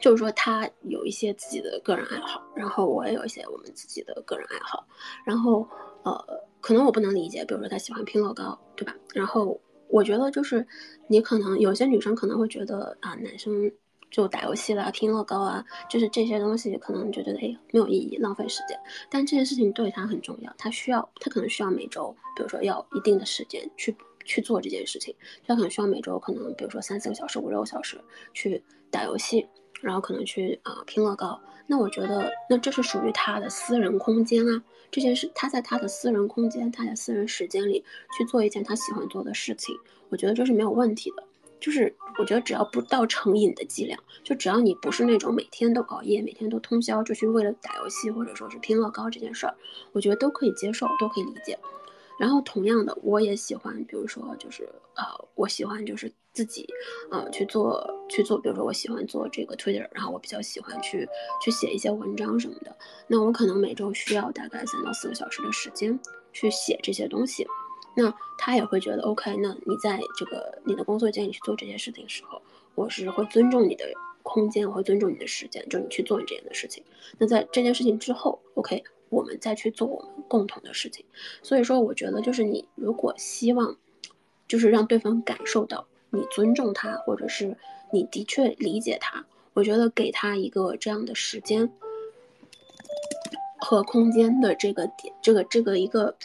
就是说他有一些自己的个人爱好，然后我也有一些我们自己的个人爱好，然后呃。可能我不能理解，比如说他喜欢拼乐高，对吧？然后我觉得就是你可能有些女生可能会觉得啊，男生就打游戏啦、拼乐高啊，就是这些东西可能就觉得哎没有意义、浪费时间。但这件事情对他很重要，他需要他可能需要每周，比如说要一定的时间去去做这件事情。他可能需要每周可能比如说三四个小时、五六个小时去打游戏，然后可能去啊拼乐高。那我觉得那这是属于他的私人空间啊。这件事，他在他的私人空间，他在私人时间里去做一件他喜欢做的事情，我觉得这是没有问题的。就是我觉得只要不到成瘾的剂量，就只要你不是那种每天都熬夜、每天都通宵就去为了打游戏或者说是拼乐高这件事儿，我觉得都可以接受，都可以理解。然后同样的，我也喜欢，比如说就是呃，我喜欢就是自己呃去做去做，比如说我喜欢做这个 Twitter，然后我比较喜欢去去写一些文章什么的。那我可能每周需要大概三到四个小时的时间去写这些东西。那他也会觉得 OK，那你在这个你的工作间里去做这些事情的时候，我是会尊重你的空间，我会尊重你的时间，就你去做你这件的事情。那在这件事情之后，OK。我们再去做我们共同的事情，所以说我觉得就是你如果希望，就是让对方感受到你尊重他，或者是你的确理解他，我觉得给他一个这样的时间和空间的这个点，这个这个一个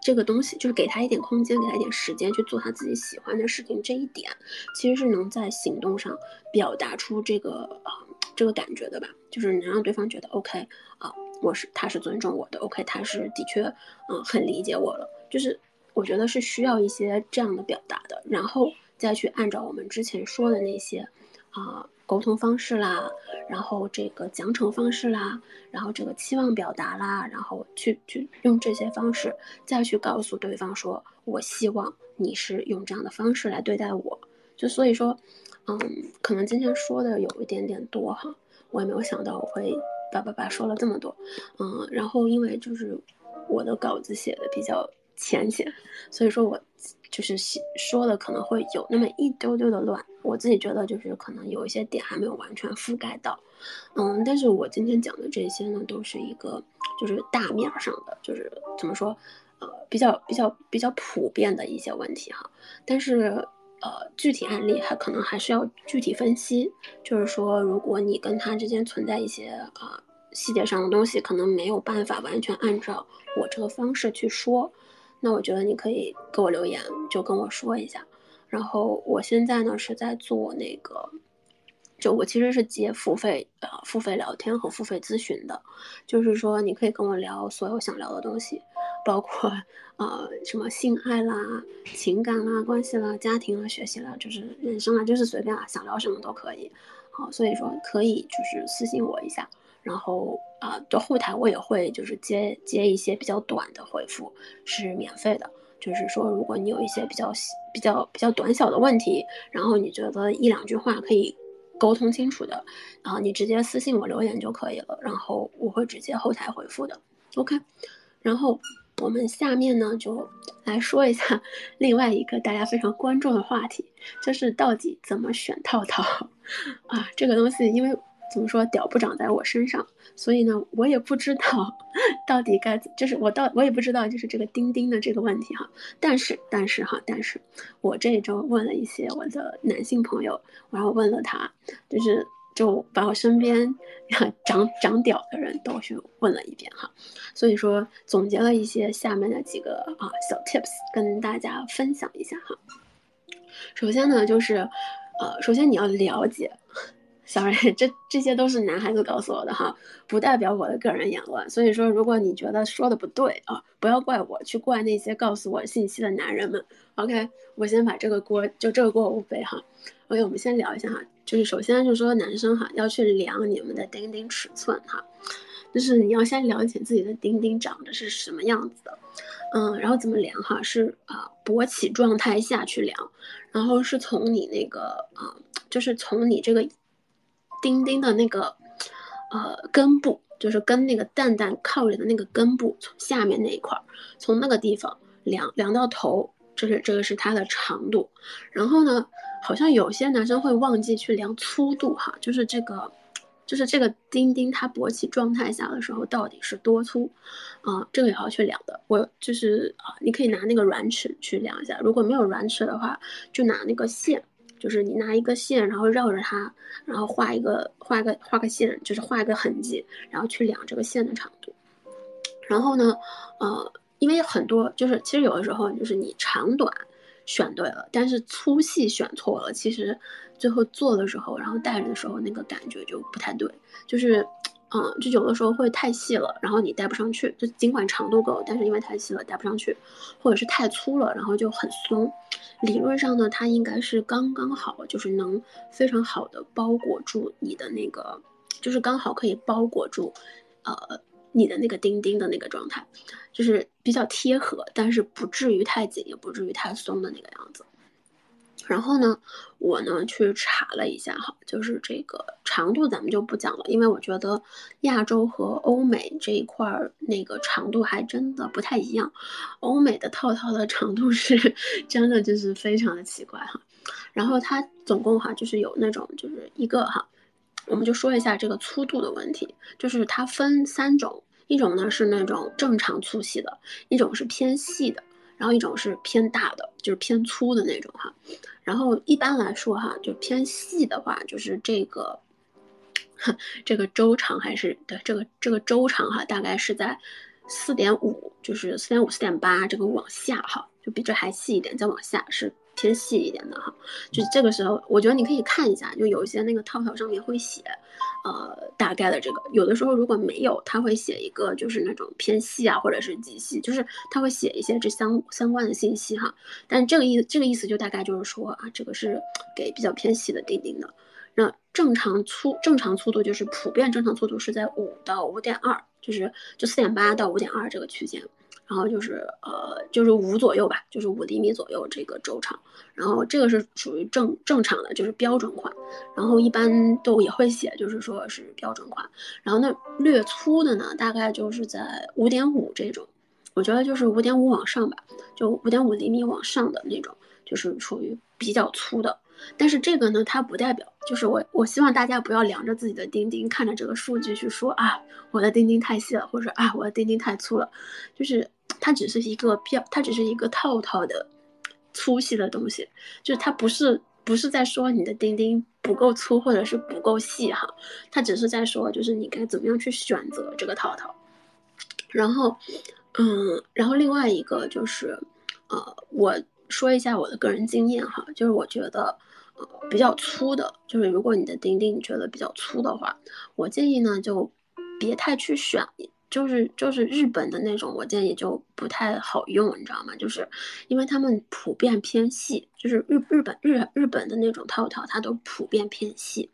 这个东西，就是给他一点空间，给他一点时间去做他自己喜欢的事情，这一点其实是能在行动上表达出这个啊这个感觉的吧，就是能让对方觉得 OK 啊，我是他是尊重我的，OK 他是的确嗯很理解我了，就是我觉得是需要一些这样的表达的，然后再去按照我们之前说的那些啊。沟通方式啦，然后这个奖惩方式啦，然后这个期望表达啦，然后去去用这些方式再去告诉对方说，我希望你是用这样的方式来对待我。就所以说，嗯，可能今天说的有一点点多哈，我也没有想到我会叭叭叭说了这么多，嗯，然后因为就是我的稿子写的比较浅显，所以说我。就是说的可能会有那么一丢丢的乱，我自己觉得就是可能有一些点还没有完全覆盖到，嗯，但是我今天讲的这些呢，都是一个就是大面上的，就是怎么说，呃，比较比较比较普遍的一些问题哈，但是呃，具体案例还可能还是要具体分析，就是说如果你跟他之间存在一些啊细节上的东西，可能没有办法完全按照我这个方式去说。那我觉得你可以给我留言，就跟我说一下。然后我现在呢是在做那个，就我其实是接付费呃付费聊天和付费咨询的，就是说你可以跟我聊所有想聊的东西，包括呃什么性爱啦、情感啦、关系啦、家庭啦、学习啦，就是人生啦，就是随便啊，想聊什么都可以。好，所以说可以就是私信我一下。然后啊，的后台我也会就是接接一些比较短的回复，是免费的。就是说，如果你有一些比较比较比较短小的问题，然后你觉得一两句话可以沟通清楚的，然后你直接私信我留言就可以了，然后我会直接后台回复的。OK，然后我们下面呢就来说一下另外一个大家非常关注的话题，就是到底怎么选套套 啊？这个东西因为。怎么说屌不长在我身上，所以呢，我也不知道 到底该就是我到我也不知道就是这个钉钉的这个问题哈。但是但是哈，但是我这一周问了一些我的男性朋友，然后问了他，就是就把我身边 长长屌的人都去问了一遍哈。所以说总结了一些下面的几个啊小 tips 跟大家分享一下哈。首先呢，就是呃，首先你要了解。小瑞，这这些都是男孩子告诉我的哈，不代表我的个人言论。所以说，如果你觉得说的不对啊，不要怪我，去怪那些告诉我信息的男人们。OK，我先把这个锅，就这个锅我不背哈。OK，我们先聊一下哈，就是首先就是说男生哈要去量你们的丁丁尺寸哈，就是你要先了解自己的丁丁长得是什么样子的，嗯，然后怎么量哈，是啊勃起状态下去量，然后是从你那个啊，就是从你这个。钉钉的那个，呃，根部就是跟那个蛋蛋靠着的那个根部，从下面那一块，从那个地方量量到头，这是这个是它的长度。然后呢，好像有些男生会忘记去量粗度哈，就是这个，就是这个钉钉它勃起状态下的时候到底是多粗啊？这个也要去量的。我就是啊，你可以拿那个软尺去量一下，如果没有软尺的话，就拿那个线。就是你拿一个线，然后绕着它，然后画一个画个画个线，就是画一个痕迹，然后去量这个线的长度。然后呢，呃，因为很多就是其实有的时候就是你长短选对了，但是粗细选错了，其实最后做的时候，然后戴着的时候那个感觉就不太对，就是。嗯，就有的时候会太细了，然后你戴不上去。就尽管长度够，但是因为太细了戴不上去，或者是太粗了，然后就很松。理论上呢，它应该是刚刚好，就是能非常好的包裹住你的那个，就是刚好可以包裹住，呃，你的那个钉钉的那个状态，就是比较贴合，但是不至于太紧，也不至于太松的那个样子。然后呢，我呢去查了一下哈，就是这个长度咱们就不讲了，因为我觉得亚洲和欧美这一块儿那个长度还真的不太一样。欧美的套套的长度是真的就是非常的奇怪哈。然后它总共哈就是有那种就是一个哈，我们就说一下这个粗度的问题，就是它分三种，一种呢是那种正常粗细的，一种是偏细的。然后一种是偏大的，就是偏粗的那种哈。然后一般来说哈，就偏细的话，就是这个，这个周长还是对这个这个周长哈，大概是在四点五，就是四点五、四点八，这个往下哈，就比这还细一点，再往下是偏细一点的哈。就这个时候，我觉得你可以看一下，就有一些那个套条上面会写，呃，大概的这个。有的时候如果没有，他会写一个就是那种偏细啊，或者是极细，就是他会写一些这相相关的信息哈。但这个意这个意思就大概就是说啊，这个是给比较偏细的钉钉的。那正常粗正常粗度就是普遍正常粗度是在五到五点二，就是就四点八到五点二这个区间，然后就是呃就是五左右吧，就是五厘米左右这个周长，然后这个是属于正正常的，就是标准款，然后一般都也会写，就是说是标准款，然后那略粗的呢，大概就是在五点五这种，我觉得就是五点五往上吧，就五点五厘米往上的那种，就是属于比较粗的。但是这个呢，它不代表，就是我我希望大家不要量着自己的钉钉，看着这个数据去说啊，我的钉钉太细了，或者啊，我的钉钉太粗了，就是它只是一个标，它只是一个套套的粗细的东西，就是它不是不是在说你的钉钉不够粗或者是不够细哈，它只是在说就是你该怎么样去选择这个套套，然后嗯，然后另外一个就是呃，我说一下我的个人经验哈，就是我觉得。比较粗的，就是如果你的钉钉你觉得比较粗的话，我建议呢就别太去选，就是就是日本的那种，我建议就不太好用，你知道吗？就是因为他们普遍偏细，就是日日本日日本的那种套套，它都普遍偏细，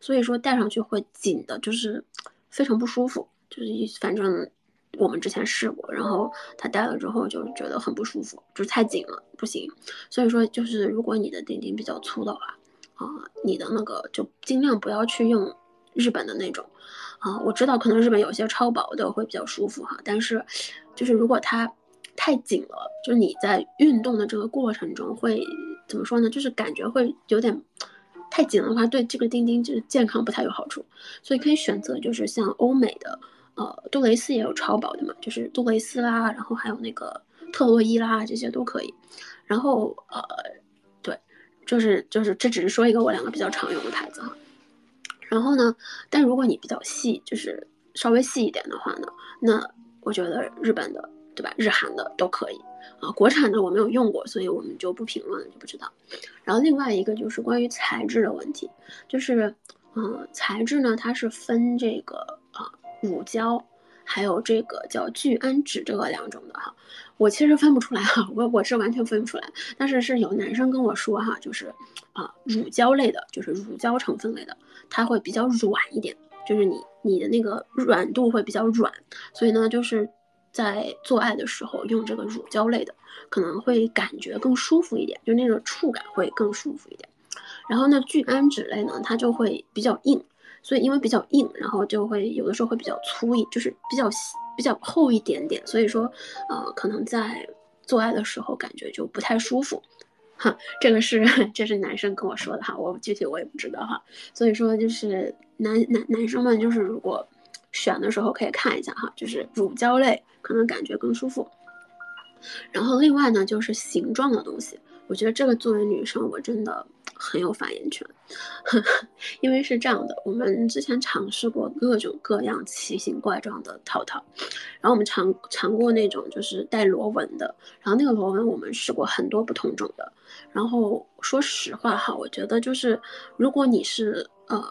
所以说戴上去会紧的，就是非常不舒服，就是反正。我们之前试过，然后他戴了之后就觉得很不舒服，就是太紧了，不行。所以说，就是如果你的钉钉比较粗的话，啊，你的那个就尽量不要去用日本的那种，啊，我知道可能日本有些超薄的会比较舒服哈，但是就是如果它太紧了，就是你在运动的这个过程中会怎么说呢？就是感觉会有点太紧的话，对这个钉钉就是健康不太有好处。所以可以选择就是像欧美的。呃，杜蕾斯也有超薄的嘛，就是杜蕾斯啦，然后还有那个特洛伊啦，这些都可以。然后呃，对，就是就是这只是说一个我两个比较常用的牌子哈。然后呢，但如果你比较细，就是稍微细一点的话呢，那我觉得日本的对吧，日韩的都可以啊。国产的我没有用过，所以我们就不评论了，就不知道。然后另外一个就是关于材质的问题，就是嗯，材质呢它是分这个啊。乳胶，还有这个叫聚氨酯，这个两种的哈，我其实分不出来哈，我我是完全分不出来，但是是有男生跟我说哈，就是啊乳胶类的，就是乳胶成分类的，它会比较软一点，就是你你的那个软度会比较软，所以呢，就是在做爱的时候用这个乳胶类的，可能会感觉更舒服一点，就那个触感会更舒服一点。然后呢，聚氨酯类呢，它就会比较硬。所以因为比较硬，然后就会有的时候会比较粗一，就是比较、比较厚一点点。所以说，呃，可能在做爱的时候感觉就不太舒服，哈。这个是这是男生跟我说的哈，我具体我也不知道哈。所以说就是男男男生们就是如果选的时候可以看一下哈，就是乳胶类可能感觉更舒服。然后另外呢就是形状的东西，我觉得这个作为女生我真的。很有发言权，因为是这样的，我们之前尝试过各种各样奇形怪状的套套，然后我们尝尝过那种就是带螺纹的，然后那个螺纹我们试过很多不同种的，然后说实话哈，我觉得就是如果你是呃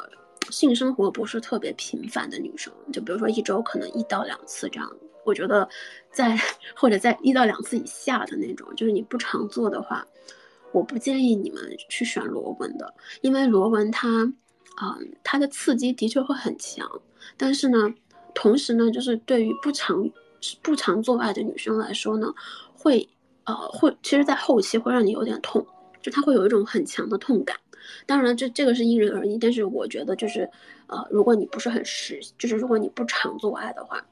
性生活不是特别频繁的女生，就比如说一周可能一到两次这样，我觉得在 或者在一到两次以下的那种，就是你不常做的话。我不建议你们去选螺纹的，因为螺纹它，啊，它的刺激的确会很强，但是呢，同时呢，就是对于不常不常做爱的女生来说呢，会，呃，会，其实，在后期会让你有点痛，就它会有一种很强的痛感。当然，这这个是因人而异，但是我觉得就是，呃，如果你不是很实，就是如果你不常做爱的话，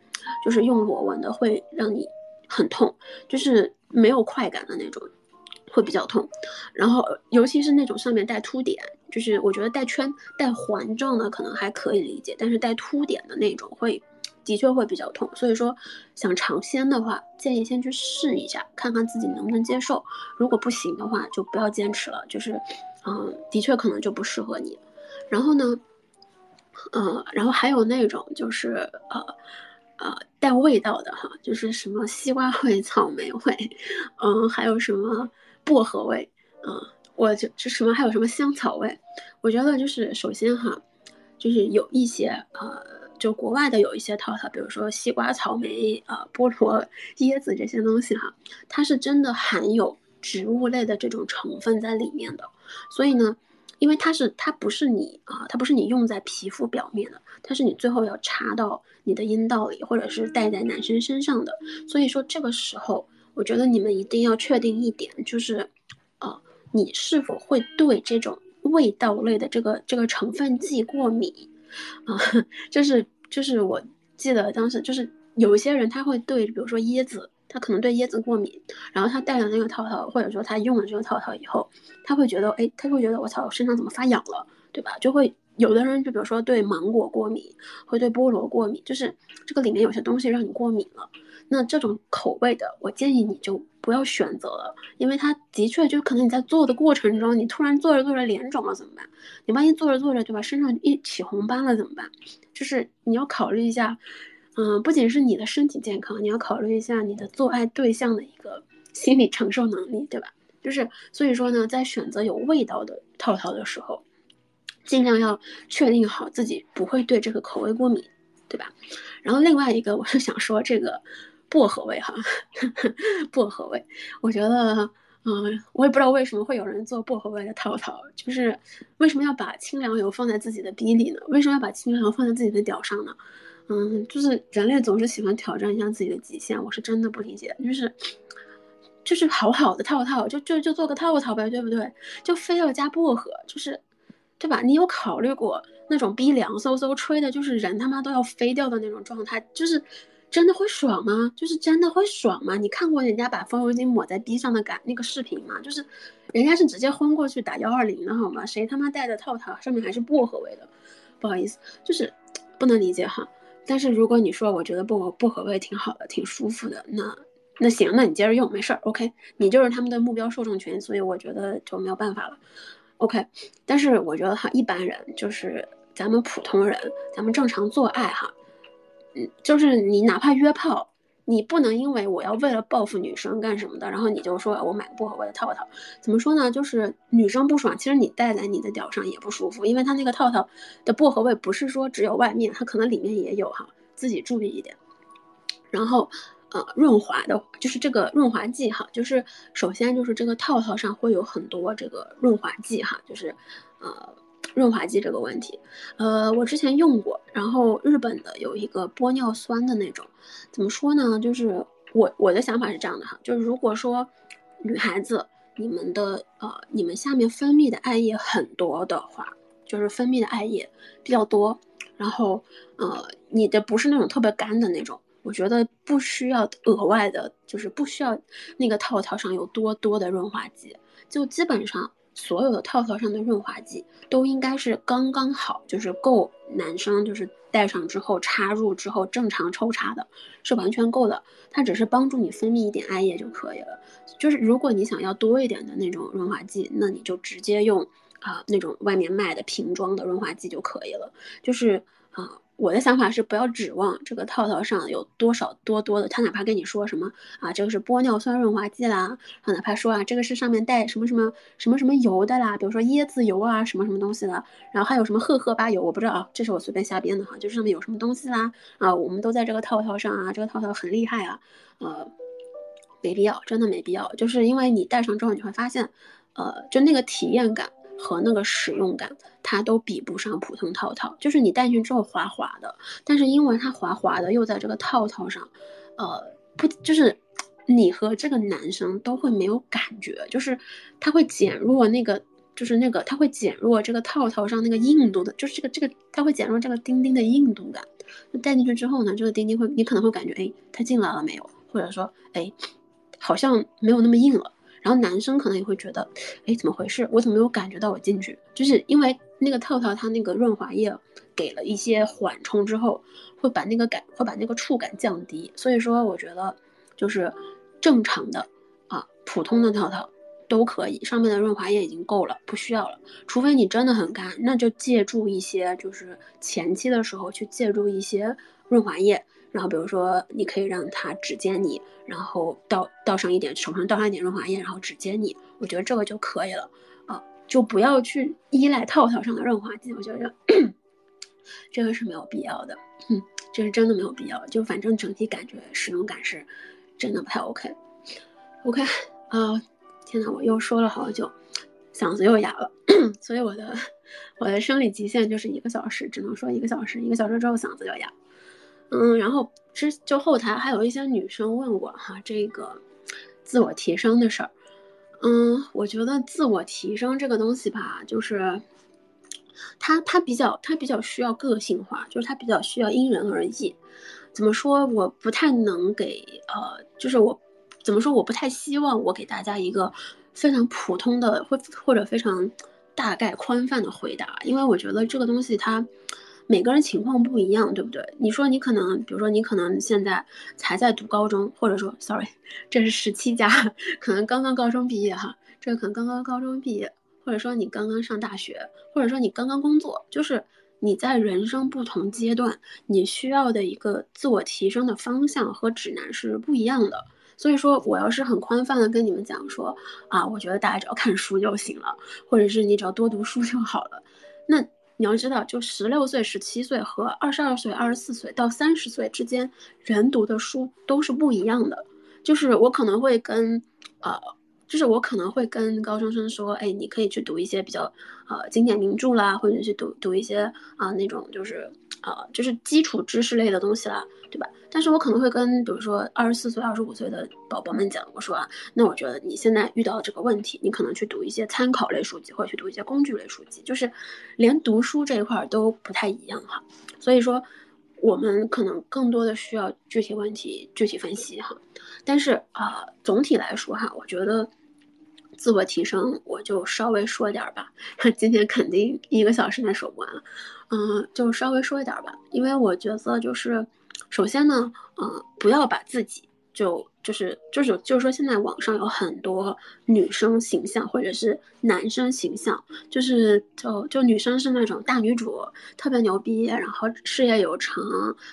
就是用螺纹的会让你很痛，就是没有快感的那种。会比较痛，然后尤其是那种上面带凸点，就是我觉得带圈、带环状的可能还可以理解，但是带凸点的那种会，的确会比较痛。所以说，想尝鲜的话，建议先去试一下，看看自己能不能接受。如果不行的话，就不要坚持了。就是，嗯，的确可能就不适合你。然后呢，呃，然后还有那种就是呃，呃带味道的哈，就是什么西瓜味、草莓味，嗯，还有什么薄荷味，嗯，我就这什么还有什么香草味，我觉得就是首先哈，就是有一些呃，就国外的有一些套套，比如说西瓜、草莓、呃菠萝、椰子这些东西哈，它是真的含有植物类的这种成分在里面的，所以呢。因为它是它不是你啊，它不是你用在皮肤表面的，它是你最后要插到你的阴道里，或者是戴在男生身上的。所以说这个时候，我觉得你们一定要确定一点，就是，呃，你是否会对这种味道类的这个这个成分剂过敏啊？就是就是我记得当时就是有一些人他会对，比如说椰子。他可能对椰子过敏，然后他戴了那个套套，或者说他用了这个套套以后，他会觉得，哎，他会觉得我操，身上怎么发痒了，对吧？就会有的人就比如说对芒果过敏，会对菠萝过敏，就是这个里面有些东西让你过敏了。那这种口味的，我建议你就不要选择了，因为它的确就可能你在做的过程中，你突然做着做着脸肿了怎么办？你万一做着做着，对吧？身上一起红斑了怎么办？就是你要考虑一下。嗯，不仅是你的身体健康，你要考虑一下你的做爱对象的一个心理承受能力，对吧？就是所以说呢，在选择有味道的套套的时候，尽量要确定好自己不会对这个口味过敏，对吧？然后另外一个，我是想说这个薄荷味哈，薄荷味，我觉得，嗯，我也不知道为什么会有人做薄荷味的套套，就是为什么要把清凉油放在自己的逼里呢？为什么要把清凉油放在自己的屌上呢？嗯，就是人类总是喜欢挑战一下自己的极限，我是真的不理解。就是，就是好好的套套，就就就做个套套呗，对不对？就非要加薄荷，就是，对吧？你有考虑过那种逼凉飕飕吹的，就是人他妈都要飞掉的那种状态，就是真的会爽吗？就是真的会爽吗？你看过人家把风油精抹在逼上的感那个视频吗？就是人家是直接昏过去打幺二零的好吗？谁他妈戴的套套上面还是薄荷味的？不好意思，就是不能理解哈。但是如果你说我觉得薄荷薄荷味挺好的，挺舒服的，那那行，那你接着用没事儿，OK，你就是他们的目标受众群，所以我觉得就没有办法了，OK。但是我觉得哈，一般人就是咱们普通人，咱们正常做爱哈，嗯就是你哪怕约炮。你不能因为我要为了报复女生干什么的，然后你就说我买薄荷味的套套，怎么说呢？就是女生不爽，其实你戴在你的屌上也不舒服，因为它那个套套的薄荷味不是说只有外面，它可能里面也有哈，自己注意一点。然后，呃，润滑的，就是这个润滑剂哈，就是首先就是这个套套上会有很多这个润滑剂哈，就是，呃。润滑剂这个问题，呃，我之前用过，然后日本的有一个玻尿酸的那种，怎么说呢？就是我我的想法是这样的哈，就是如果说女孩子你们的呃你们下面分泌的艾叶很多的话，就是分泌的艾叶比较多，然后呃你的不是那种特别干的那种，我觉得不需要额外的，就是不需要那个套套上有多多的润滑剂，就基本上。所有的套套上的润滑剂都应该是刚刚好，就是够男生就是戴上之后插入之后正常抽插的，是完全够的。它只是帮助你分泌一点艾叶就可以了。就是如果你想要多一点的那种润滑剂，那你就直接用啊那种外面卖的瓶装的润滑剂就可以了。就是啊。我的想法是，不要指望这个套套上有多少多多的，他哪怕跟你说什么啊，这个是玻尿酸润滑剂啦，啊，哪怕说啊，这个是上面带什么什么什么什么油的啦，比如说椰子油啊，什么什么东西的，然后还有什么荷荷巴油，我不知道啊，这是我随便瞎编的哈，就是上面有什么东西啦，啊，我们都在这个套套上啊，这个套套很厉害啊，呃，没必要，真的没必要，就是因为你戴上之后你会发现，呃，就那个体验感。和那个使用感，它都比不上普通套套。就是你戴进去之后滑滑的，但是因为它滑滑的又在这个套套上，呃，不，就是你和这个男生都会没有感觉，就是它会减弱那个，就是那个，它会减弱这个套套上那个硬度的，就是这个这个，它会减弱这个钉钉的硬度感。戴进去之后呢，这个钉钉会，你可能会感觉，哎，它进来了没有？或者说，哎，好像没有那么硬了。然后男生可能也会觉得，哎，怎么回事？我怎么没有感觉到我进去？就是因为那个套套它那个润滑液给了一些缓冲之后，会把那个感会把那个触感降低。所以说，我觉得就是正常的啊，普通的套套都可以，上面的润滑液已经够了，不需要了。除非你真的很干，那就借助一些，就是前期的时候去借助一些润滑液，然后比如说你可以让它指尖你，然后倒倒上一点，手上倒上一点润滑液，然后指尖你，我觉得这个就可以了啊，就不要去依赖套套上的润滑剂，我觉得 这个是没有必要的，嗯，这是真的没有必要，就反正整体感觉使用感是真的不太 OK，OK 啊。天呐，我又说了好久，嗓子又哑了，所以我的我的生理极限就是一个小时，只能说一个小时，一个小时之后嗓子就哑。嗯，然后之就后台还有一些女生问我哈，这个自我提升的事儿。嗯，我觉得自我提升这个东西吧，就是它它比较它比较需要个性化，就是它比较需要因人而异。怎么说？我不太能给呃，就是我。怎么说？我不太希望我给大家一个非常普通的，或或者非常大概宽泛的回答，因为我觉得这个东西它每个人情况不一样，对不对？你说你可能，比如说你可能现在才在读高中，或者说，sorry，这是十七加，可能刚刚高中毕业哈，这个可能刚刚高中毕业，或者说你刚刚上大学，或者说你刚刚工作，就是你在人生不同阶段，你需要的一个自我提升的方向和指南是不一样的。所以说，我要是很宽泛的跟你们讲说，啊，我觉得大家只要看书就行了，或者是你只要多读书就好了。那你要知道，就十六岁、十七岁和二十二岁、二十四岁到三十岁之间，人读的书都是不一样的。就是我可能会跟，呃，就是我可能会跟高中生说，哎，你可以去读一些比较，呃，经典名著啦，或者去读读一些啊那种就是。呃，就是基础知识类的东西啦，对吧？但是我可能会跟，比如说二十四岁、二十五岁的宝宝们讲，我说啊，那我觉得你现在遇到这个问题，你可能去读一些参考类书籍，或者去读一些工具类书籍，就是连读书这一块都不太一样哈。所以说，我们可能更多的需要具体问题具体分析哈。但是啊，总体来说哈，我觉得。自我提升，我就稍微说点儿吧。今天肯定一个小时内说不完了，嗯，就稍微说一点吧。因为我觉得就是，首先呢，嗯，不要把自己就就是就是就是说，现在网上有很多女生形象或者是男生形象，就是就就女生是那种大女主，特别牛逼，然后事业有成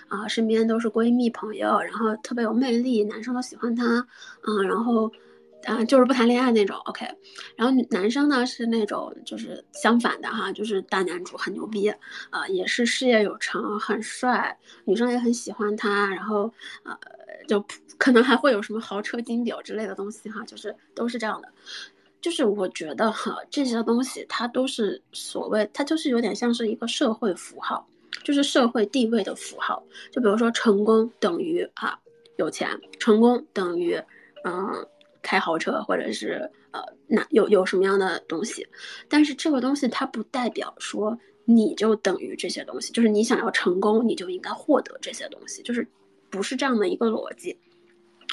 啊，身边都是闺蜜朋友，然后特别有魅力，男生都喜欢她，嗯，然后。啊，就是不谈恋爱那种，OK。然后男生呢是那种就是相反的哈，就是大男主很牛逼，啊，也是事业有成，很帅，女生也很喜欢他。然后呃，就可能还会有什么豪车、金表之类的东西哈，就是都是这样的。就是我觉得哈，这些东西它都是所谓，它就是有点像是一个社会符号，就是社会地位的符号。就比如说成功等于啊有钱，成功等于嗯。开豪车，或者是呃，那有有什么样的东西？但是这个东西它不代表说你就等于这些东西，就是你想要成功，你就应该获得这些东西，就是不是这样的一个逻辑。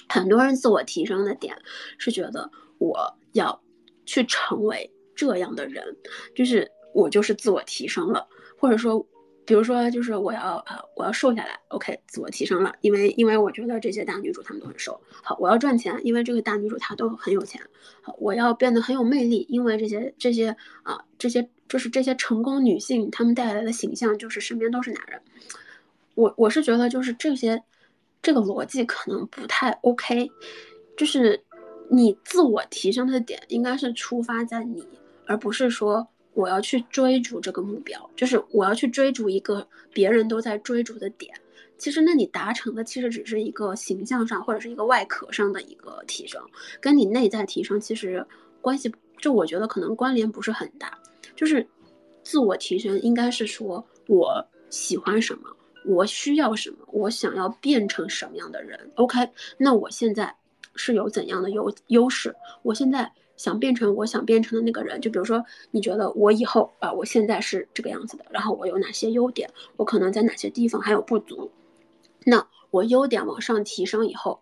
很多人自我提升的点是觉得我要去成为这样的人，就是我就是自我提升了，或者说。比如说，就是我要啊，我要瘦下来，OK，自我提升了，因为因为我觉得这些大女主她们都很瘦。好，我要赚钱，因为这个大女主她都很有钱。好，我要变得很有魅力，因为这些这些啊，这些就是这些成功女性她们带来的形象就是身边都是男人。我我是觉得就是这些，这个逻辑可能不太 OK，就是你自我提升的点应该是出发在你，而不是说。我要去追逐这个目标，就是我要去追逐一个别人都在追逐的点。其实，那你达成的其实只是一个形象上或者是一个外壳上的一个提升，跟你内在提升其实关系，就我觉得可能关联不是很大。就是自我提升应该是说我喜欢什么，我需要什么，我想要变成什么样的人。OK，那我现在是有怎样的优优势？我现在。想变成我想变成的那个人，就比如说，你觉得我以后啊，我现在是这个样子的，然后我有哪些优点，我可能在哪些地方还有不足，那我优点往上提升以后，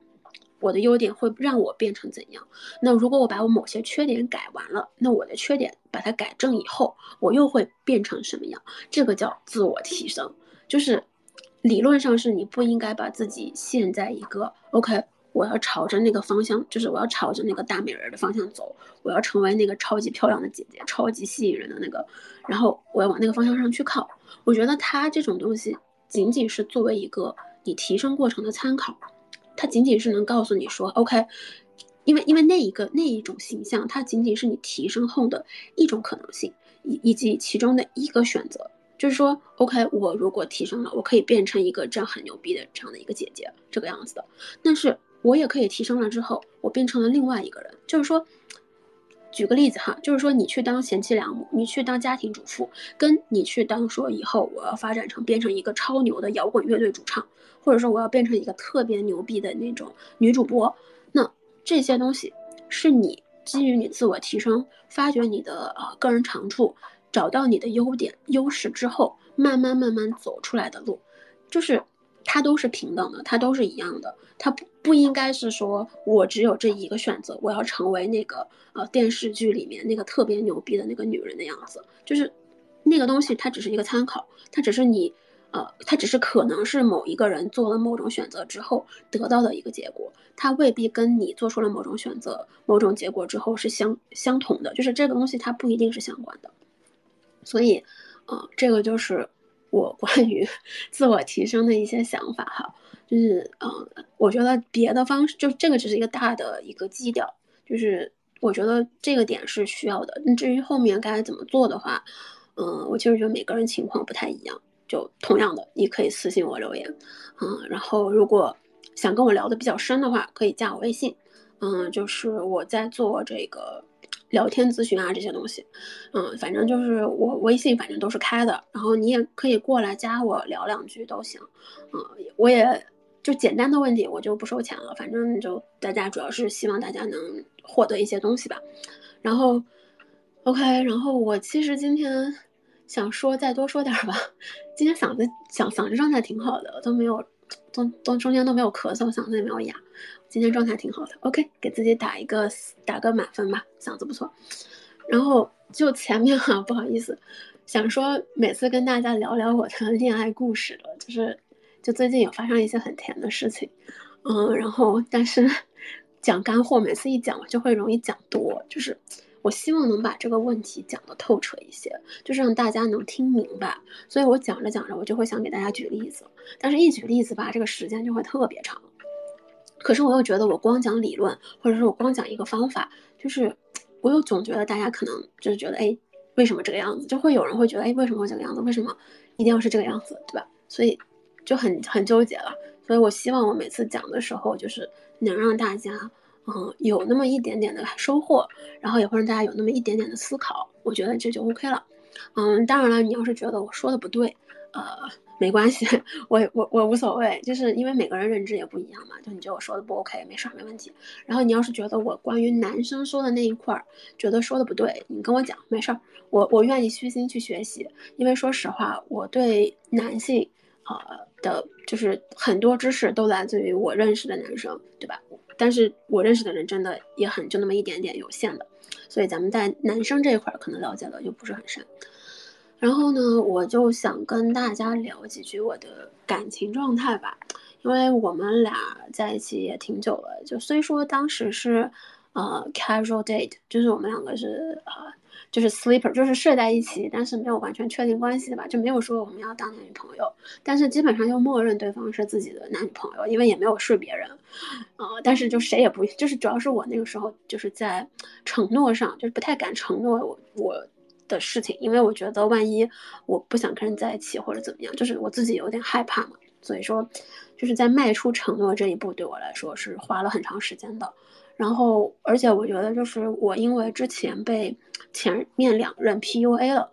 我的优点会让我变成怎样？那如果我把我某些缺点改完了，那我的缺点把它改正以后，我又会变成什么样？这个叫自我提升，就是理论上是你不应该把自己陷在一个 OK。我要朝着那个方向，就是我要朝着那个大美人的方向走，我要成为那个超级漂亮的姐姐，超级吸引人的那个，然后我要往那个方向上去靠。我觉得他这种东西仅仅是作为一个你提升过程的参考，它仅仅是能告诉你说，OK，因为因为那一个那一种形象，它仅仅是你提升后的一种可能性，以以及其中的一个选择。就是说，OK，我如果提升了，我可以变成一个这样很牛逼的这样的一个姐姐，这个样子的。但是我也可以提升了之后，我变成了另外一个人。就是说，举个例子哈，就是说你去当贤妻良母，你去当家庭主妇，跟你去当说以后我要发展成变成一个超牛的摇滚乐队主唱，或者说我要变成一个特别牛逼的那种女主播，那这些东西是你基于你自我提升，发掘你的呃个人长处。找到你的优点、优势之后，慢慢慢慢走出来的路，就是它都是平等的，它都是一样的，它不不应该是说我只有这一个选择，我要成为那个呃电视剧里面那个特别牛逼的那个女人的样子，就是那个东西它只是一个参考，它只是你呃，它只是可能是某一个人做了某种选择之后得到的一个结果，它未必跟你做出了某种选择、某种结果之后是相相同的，就是这个东西它不一定是相关的。所以，呃，这个就是我 关于自我提升的一些想法哈，就是嗯，我觉得别的方式就这个只是一个大的一个基调，就是我觉得这个点是需要的。至于后面该怎么做的话，嗯，我其实觉得每个人情况不太一样，就同样的，你可以私信我留言，嗯，然后如果想跟我聊的比较深的话，可以加我微信，嗯，就是我在做这个。聊天咨询啊这些东西，嗯，反正就是我微信反正都是开的，然后你也可以过来加我聊两句都行，嗯，我也就简单的问题我就不收钱了，反正就大家主要是希望大家能获得一些东西吧，然后，OK，然后我其实今天想说再多说点吧，今天嗓子嗓嗓子状态挺好的，都没有都都中间都没有咳嗽，嗓子也没有哑。今天状态挺好的，OK，给自己打一个打个满分吧，嗓子不错。然后就前面哈，不好意思，想说每次跟大家聊聊我的恋爱故事了，就是就最近有发生一些很甜的事情，嗯，然后但是讲干货，每次一讲我就会容易讲多，就是我希望能把这个问题讲得透彻一些，就是让大家能听明白。所以我讲着讲着，我就会想给大家举例子，但是一举例子吧，这个时间就会特别长。可是我又觉得，我光讲理论，或者说我光讲一个方法，就是我又总觉得大家可能就是觉得，哎，为什么这个样子？就会有人会觉得，哎，为什么会这个样子？为什么一定要是这个样子，对吧？所以就很很纠结了。所以我希望我每次讲的时候，就是能让大家，嗯，有那么一点点的收获，然后也会让大家有那么一点点的思考。我觉得这就 OK 了。嗯，当然了，你要是觉得我说的不对，呃。没关系，我我我无所谓，就是因为每个人认知也不一样嘛。就你觉得我说的不 OK，没事儿，没问题。然后你要是觉得我关于男生说的那一块儿，觉得说的不对，你跟我讲，没事儿，我我愿意虚心去学习。因为说实话，我对男性，呃的，就是很多知识都来自于我认识的男生，对吧？但是我认识的人真的也很就那么一点点有限的，所以咱们在男生这一块儿可能了解的就不是很深。然后呢，我就想跟大家聊几句我的感情状态吧，因为我们俩在一起也挺久了，就虽说当时是，呃，casual date，就是我们两个是呃，就是 sleeper，就是睡在一起，但是没有完全确定关系吧，就没有说我们要当男女朋友，但是基本上又默认对方是自己的男女朋友，因为也没有睡别人，呃，但是就谁也不，就是主要是我那个时候就是在承诺上，就是不太敢承诺我我。的事情，因为我觉得万一我不想跟人在一起或者怎么样，就是我自己有点害怕嘛，所以说就是在迈出承诺这一步对我来说是花了很长时间的。然后，而且我觉得就是我因为之前被前面两任 PUA 了，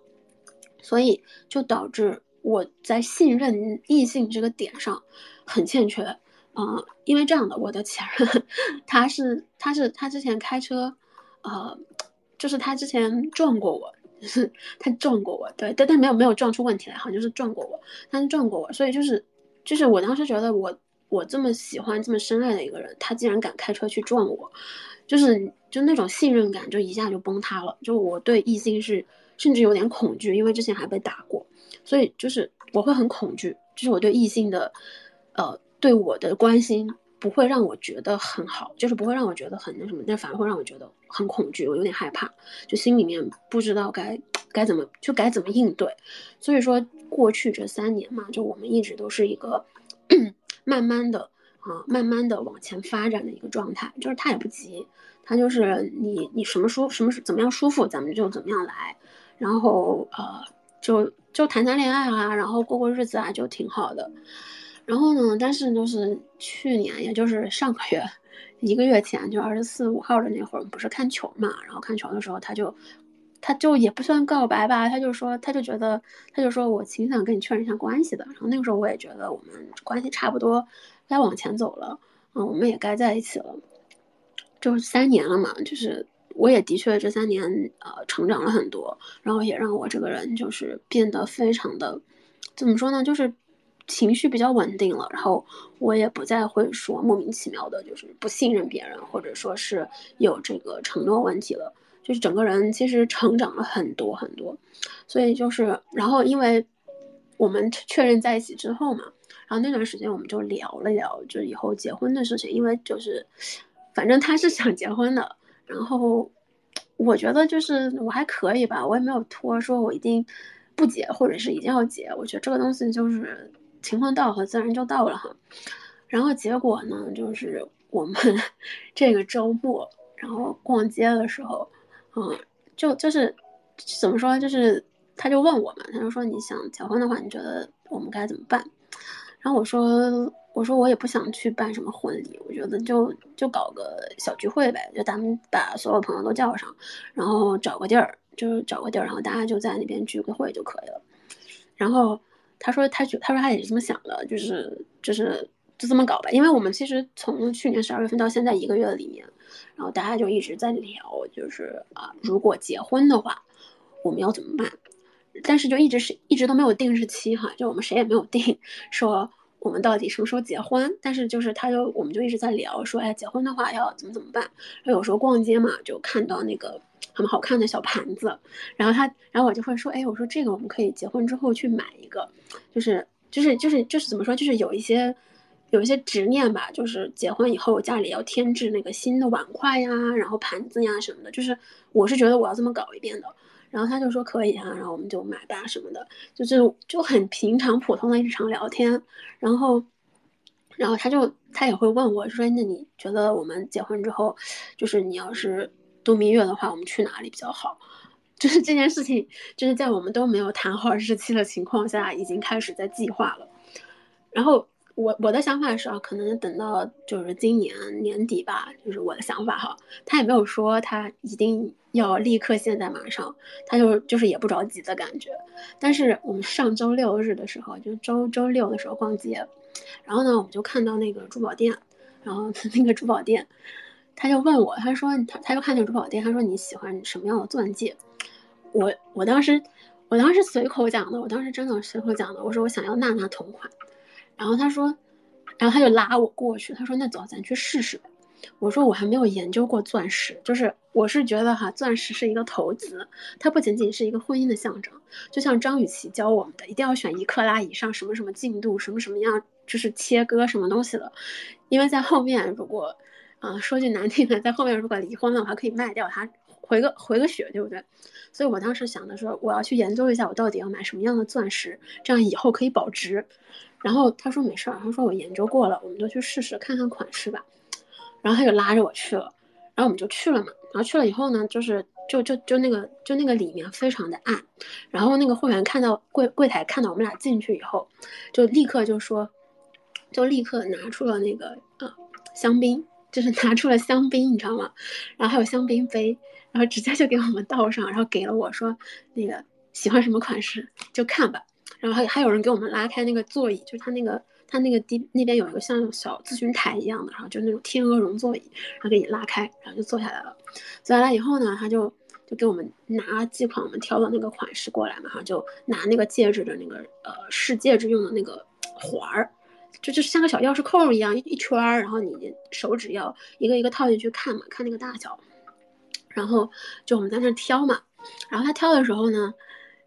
所以就导致我在信任异性这个点上很欠缺。嗯，因为这样的，我的前任他是他是他之前开车，呃，就是他之前撞过我。是他撞过我，对，但但没有没有撞出问题来，好像就是撞过我，他撞过我，所以就是就是我当时觉得我我这么喜欢这么深爱的一个人，他竟然敢开车去撞我，就是就那种信任感就一下就崩塌了，就我对异性是甚至有点恐惧，因为之前还被打过，所以就是我会很恐惧，就是我对异性的呃对我的关心不会让我觉得很好，就是不会让我觉得很那什么，但反而会让我觉得很恐惧，我有点害怕，就心里面不知道该该怎么就该怎么应对。所以说过去这三年嘛，就我们一直都是一个慢慢的啊，慢慢的往前发展的一个状态，就是他也不急，他就是你你什么舒什么怎么样舒服，咱们就怎么样来，然后呃就就谈谈恋爱啊，然后过过日子啊，就挺好的。然后呢？但是就是去年，也就是上个月，一个月前，就二十四五号的那会儿，不是看球嘛？然后看球的时候，他就，他就也不算告白吧，他就说，他就觉得，他就说我挺想跟你确认一下关系的。然后那个时候我也觉得我们关系差不多该往前走了，嗯，我们也该在一起了。就是三年了嘛，就是我也的确这三年呃成长了很多，然后也让我这个人就是变得非常的，怎么说呢？就是。情绪比较稳定了，然后我也不再会说莫名其妙的，就是不信任别人，或者说是有这个承诺问题了，就是整个人其实成长了很多很多，所以就是，然后因为我们确认在一起之后嘛，然后那段时间我们就聊了聊，就是以后结婚的事情，因为就是，反正他是想结婚的，然后我觉得就是我还可以吧，我也没有拖说我一定不结，或者是一定要结，我觉得这个东西就是。情况到和自然就到了哈，然后结果呢，就是我们 这个周末，然后逛街的时候，嗯，就就是怎么说，就是他就问我嘛，他就说你想结婚的话，你觉得我们该怎么办？然后我说我说我也不想去办什么婚礼，我觉得就就搞个小聚会呗，就咱们把所有朋友都叫上，然后找个地儿，就是找个地儿，然后大家就在那边聚个会就可以了，然后。他说，他就他说他也是这么想的，就是就是就这么搞吧。因为我们其实从去年十二月份到现在一个月里面，然后大家就一直在聊，就是啊，如果结婚的话，我们要怎么办？但是就一直是一直都没有定日期哈，就我们谁也没有定说我们到底什么时候结婚。但是就是他就我们就一直在聊说，哎，结婚的话要怎么怎么办？有时候逛街嘛，就看到那个。很好看的小盘子，然后他，然后我就会说，哎，我说这个我们可以结婚之后去买一个，就是就是就是就是怎么说，就是有一些有一些执念吧，就是结婚以后家里要添置那个新的碗筷呀，然后盘子呀什么的，就是我是觉得我要这么搞一遍的，然后他就说可以啊，然后我们就买吧什么的，就是就很平常普通的日常聊天，然后然后他就他也会问我说，那你觉得我们结婚之后，就是你要是。度蜜月的话，我们去哪里比较好？就是这件事情，就是在我们都没有谈好日期的情况下，已经开始在计划了。然后我我的想法是啊，可能等到就是今年年底吧，就是我的想法哈。他也没有说他一定要立刻现在马上，他就就是也不着急的感觉。但是我们上周六日的时候，就周周六的时候逛街，然后呢，我们就看到那个珠宝店，然后 那个珠宝店。他就问我，他说他他就看见珠宝店，他说你喜欢什么样的钻戒？我我当时我当时随口讲的，我当时真的随口讲的，我说我想要娜娜同款。然后他说，然后他就拉我过去，他说那走，咱去试试。我说我还没有研究过钻石，就是我是觉得哈，钻石是一个投资，它不仅仅是一个婚姻的象征。就像张雨绮教我们的，一定要选一克拉以上，什么什么净度，什么什么样，就是切割什么东西的，因为在后面如果。啊，说句难听的，在后面如果离婚了，我还，可以卖掉它，回个回个血，对不对？所以我当时想的说，我要去研究一下，我到底要买什么样的钻石，这样以后可以保值。然后他说没事儿，他说我研究过了，我们就去试试看看款式吧。然后他就拉着我去了，然后我们就去了嘛。然后去了以后呢，就是就就就那个就那个里面非常的暗，然后那个会员看到柜柜台看到我们俩进去以后，就立刻就说，就立刻拿出了那个呃香槟。就是拿出了香槟，你知道吗？然后还有香槟杯，然后直接就给我们倒上，然后给了我说那个喜欢什么款式就看吧。然后还还有人给我们拉开那个座椅，就是他那个他那个地那边有一个像小咨询台一样的，然后就那种天鹅绒座椅，然后给你拉开，然后就坐下来了。坐下来以后呢，他就就给我们拿几款我们挑的那个款式过来嘛，哈，就拿那个戒指的那个呃试戒指用的那个环儿。就就像个小钥匙扣一样一圈儿，然后你手指要一个一个套进去看嘛，看那个大小，然后就我们在那挑嘛，然后他挑的时候呢，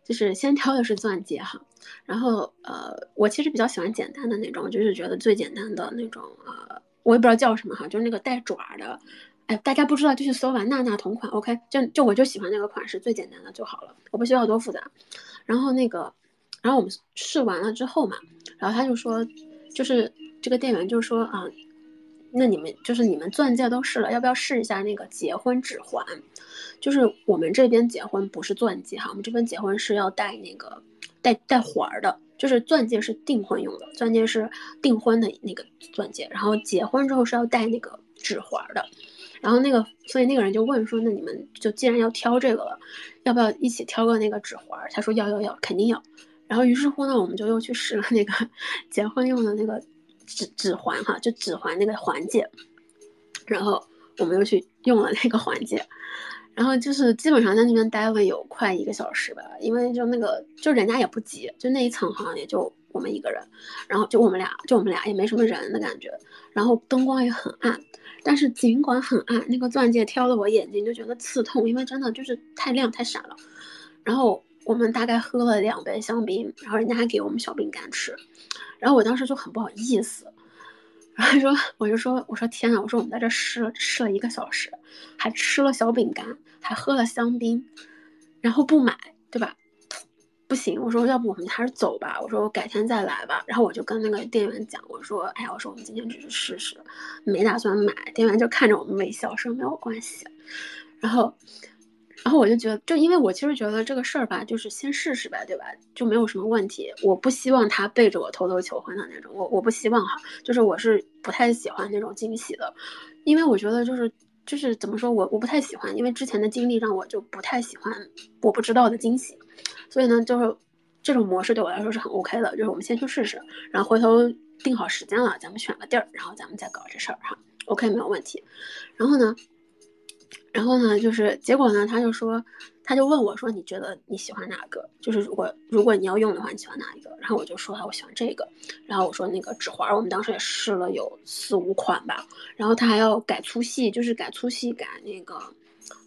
就是先挑的是钻戒哈，然后呃，我其实比较喜欢简单的那种，就是觉得最简单的那种呃我也不知道叫什么哈，就是那个带爪的，哎，大家不知道就去搜吧，娜娜同款，OK，就就我就喜欢那个款式，最简单的就好了，我不需要多复杂。然后那个，然后我们试完了之后嘛，然后他就说，就是这个店员就说啊，那你们就是你们钻戒都试了，要不要试一下那个结婚指环？就是我们这边结婚不是钻戒哈，我们这边结婚是要戴那个带带环儿的。就是钻戒是订婚用的，钻戒是订婚的那个钻戒，然后结婚之后是要戴那个指环的，然后那个，所以那个人就问说，那你们就既然要挑这个了，要不要一起挑个那个指环？他说要要要，肯定要。然后于是乎呢，我们就又去试了那个 结婚用的那个指指环哈，就指环那个环戒，然后我们又去用了那个环戒。然后就是基本上在那边待了有快一个小时吧，因为就那个就人家也不急，就那一层好像也就我们一个人，然后就我们俩，就我们俩也没什么人的感觉，然后灯光也很暗，但是尽管很暗，那个钻戒挑的我眼睛就觉得刺痛，因为真的就是太亮太闪了。然后我们大概喝了两杯香槟，然后人家还给我们小饼干吃，然后我当时就很不好意思。然后说，我就说，我说天呐，我说我们在这试了试了一个小时，还吃了小饼干，还喝了香槟，然后不买，对吧？不行，我说要不我们还是走吧，我说我改天再来吧。然后我就跟那个店员讲，我说，哎呀，我说我们今天只是试试，没打算买。店员就看着我们微笑说没有关系。然后。然后我就觉得，就因为我其实觉得这个事儿吧，就是先试试呗，对吧？就没有什么问题。我不希望他背着我偷偷求婚的那种，我我不希望哈。就是我是不太喜欢那种惊喜的，因为我觉得就是就是怎么说，我我不太喜欢，因为之前的经历让我就不太喜欢我不知道的惊喜。所以呢，就是这种模式对我来说是很 OK 的，就是我们先去试试，然后回头定好时间了，咱们选个地儿，然后咱们再搞这事儿哈。OK，没有问题。然后呢？然后呢，就是结果呢，他就说，他就问我说，你觉得你喜欢哪个？就是如果如果你要用的话，你喜欢哪一个？然后我就说，我喜欢这个。然后我说那个指环，我们当时也试了有四五款吧。然后他还要改粗细，就是改粗细，改那个，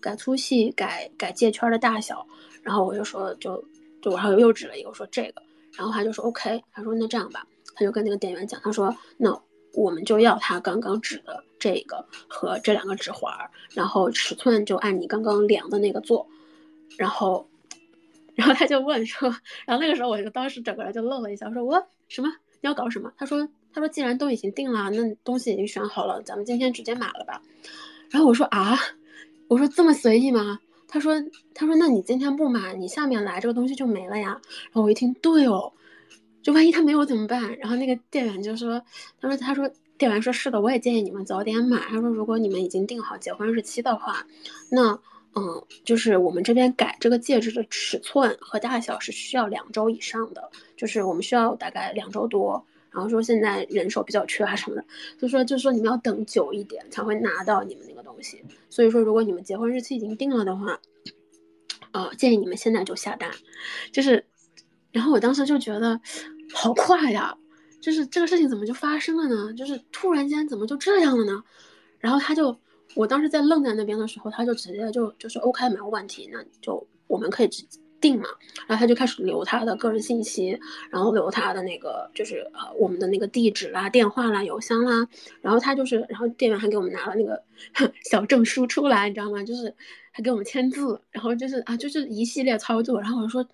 改粗细，改改戒圈的大小。然后我就说，就就然后又指了一个，我说这个。然后他就说 OK，他说那这样吧，他就跟那个店员讲，他说那。我们就要他刚刚指的这个和这两个指环，然后尺寸就按你刚刚量的那个做，然后，然后他就问说，然后那个时候我就当时整个人就愣了一下，我说我什么你要搞什么？他说他说既然都已经定了，那东西已经选好了，咱们今天直接买了吧。然后我说啊，我说这么随意吗？他说他说那你今天不买，你下面来这个东西就没了呀。然后我一听，对哦。就万一他没有怎么办？然后那个店员就说：“他说他说店员说是的，我也建议你们早点买。他说如果你们已经定好结婚日期的话，那嗯，就是我们这边改这个戒指的尺寸和大小是需要两周以上的，就是我们需要大概两周多。然后说现在人手比较缺啊什么的，就说就说你们要等久一点才会拿到你们那个东西。所以说如果你们结婚日期已经定了的话，呃，建议你们现在就下单，就是。”然后我当时就觉得，好快呀！就是这个事情怎么就发生了呢？就是突然间怎么就这样了呢？然后他就，我当时在愣在那边的时候，他就直接就就是 OK 没有问题，那就我们可以直定嘛。然后他就开始留他的个人信息，然后留他的那个就是呃我们的那个地址啦、电话啦、邮箱啦。然后他就是，然后店员还给我们拿了那个 小证书出来，你知道吗？就是还给我们签字，然后就是啊，就是一系列操作。然后我就说。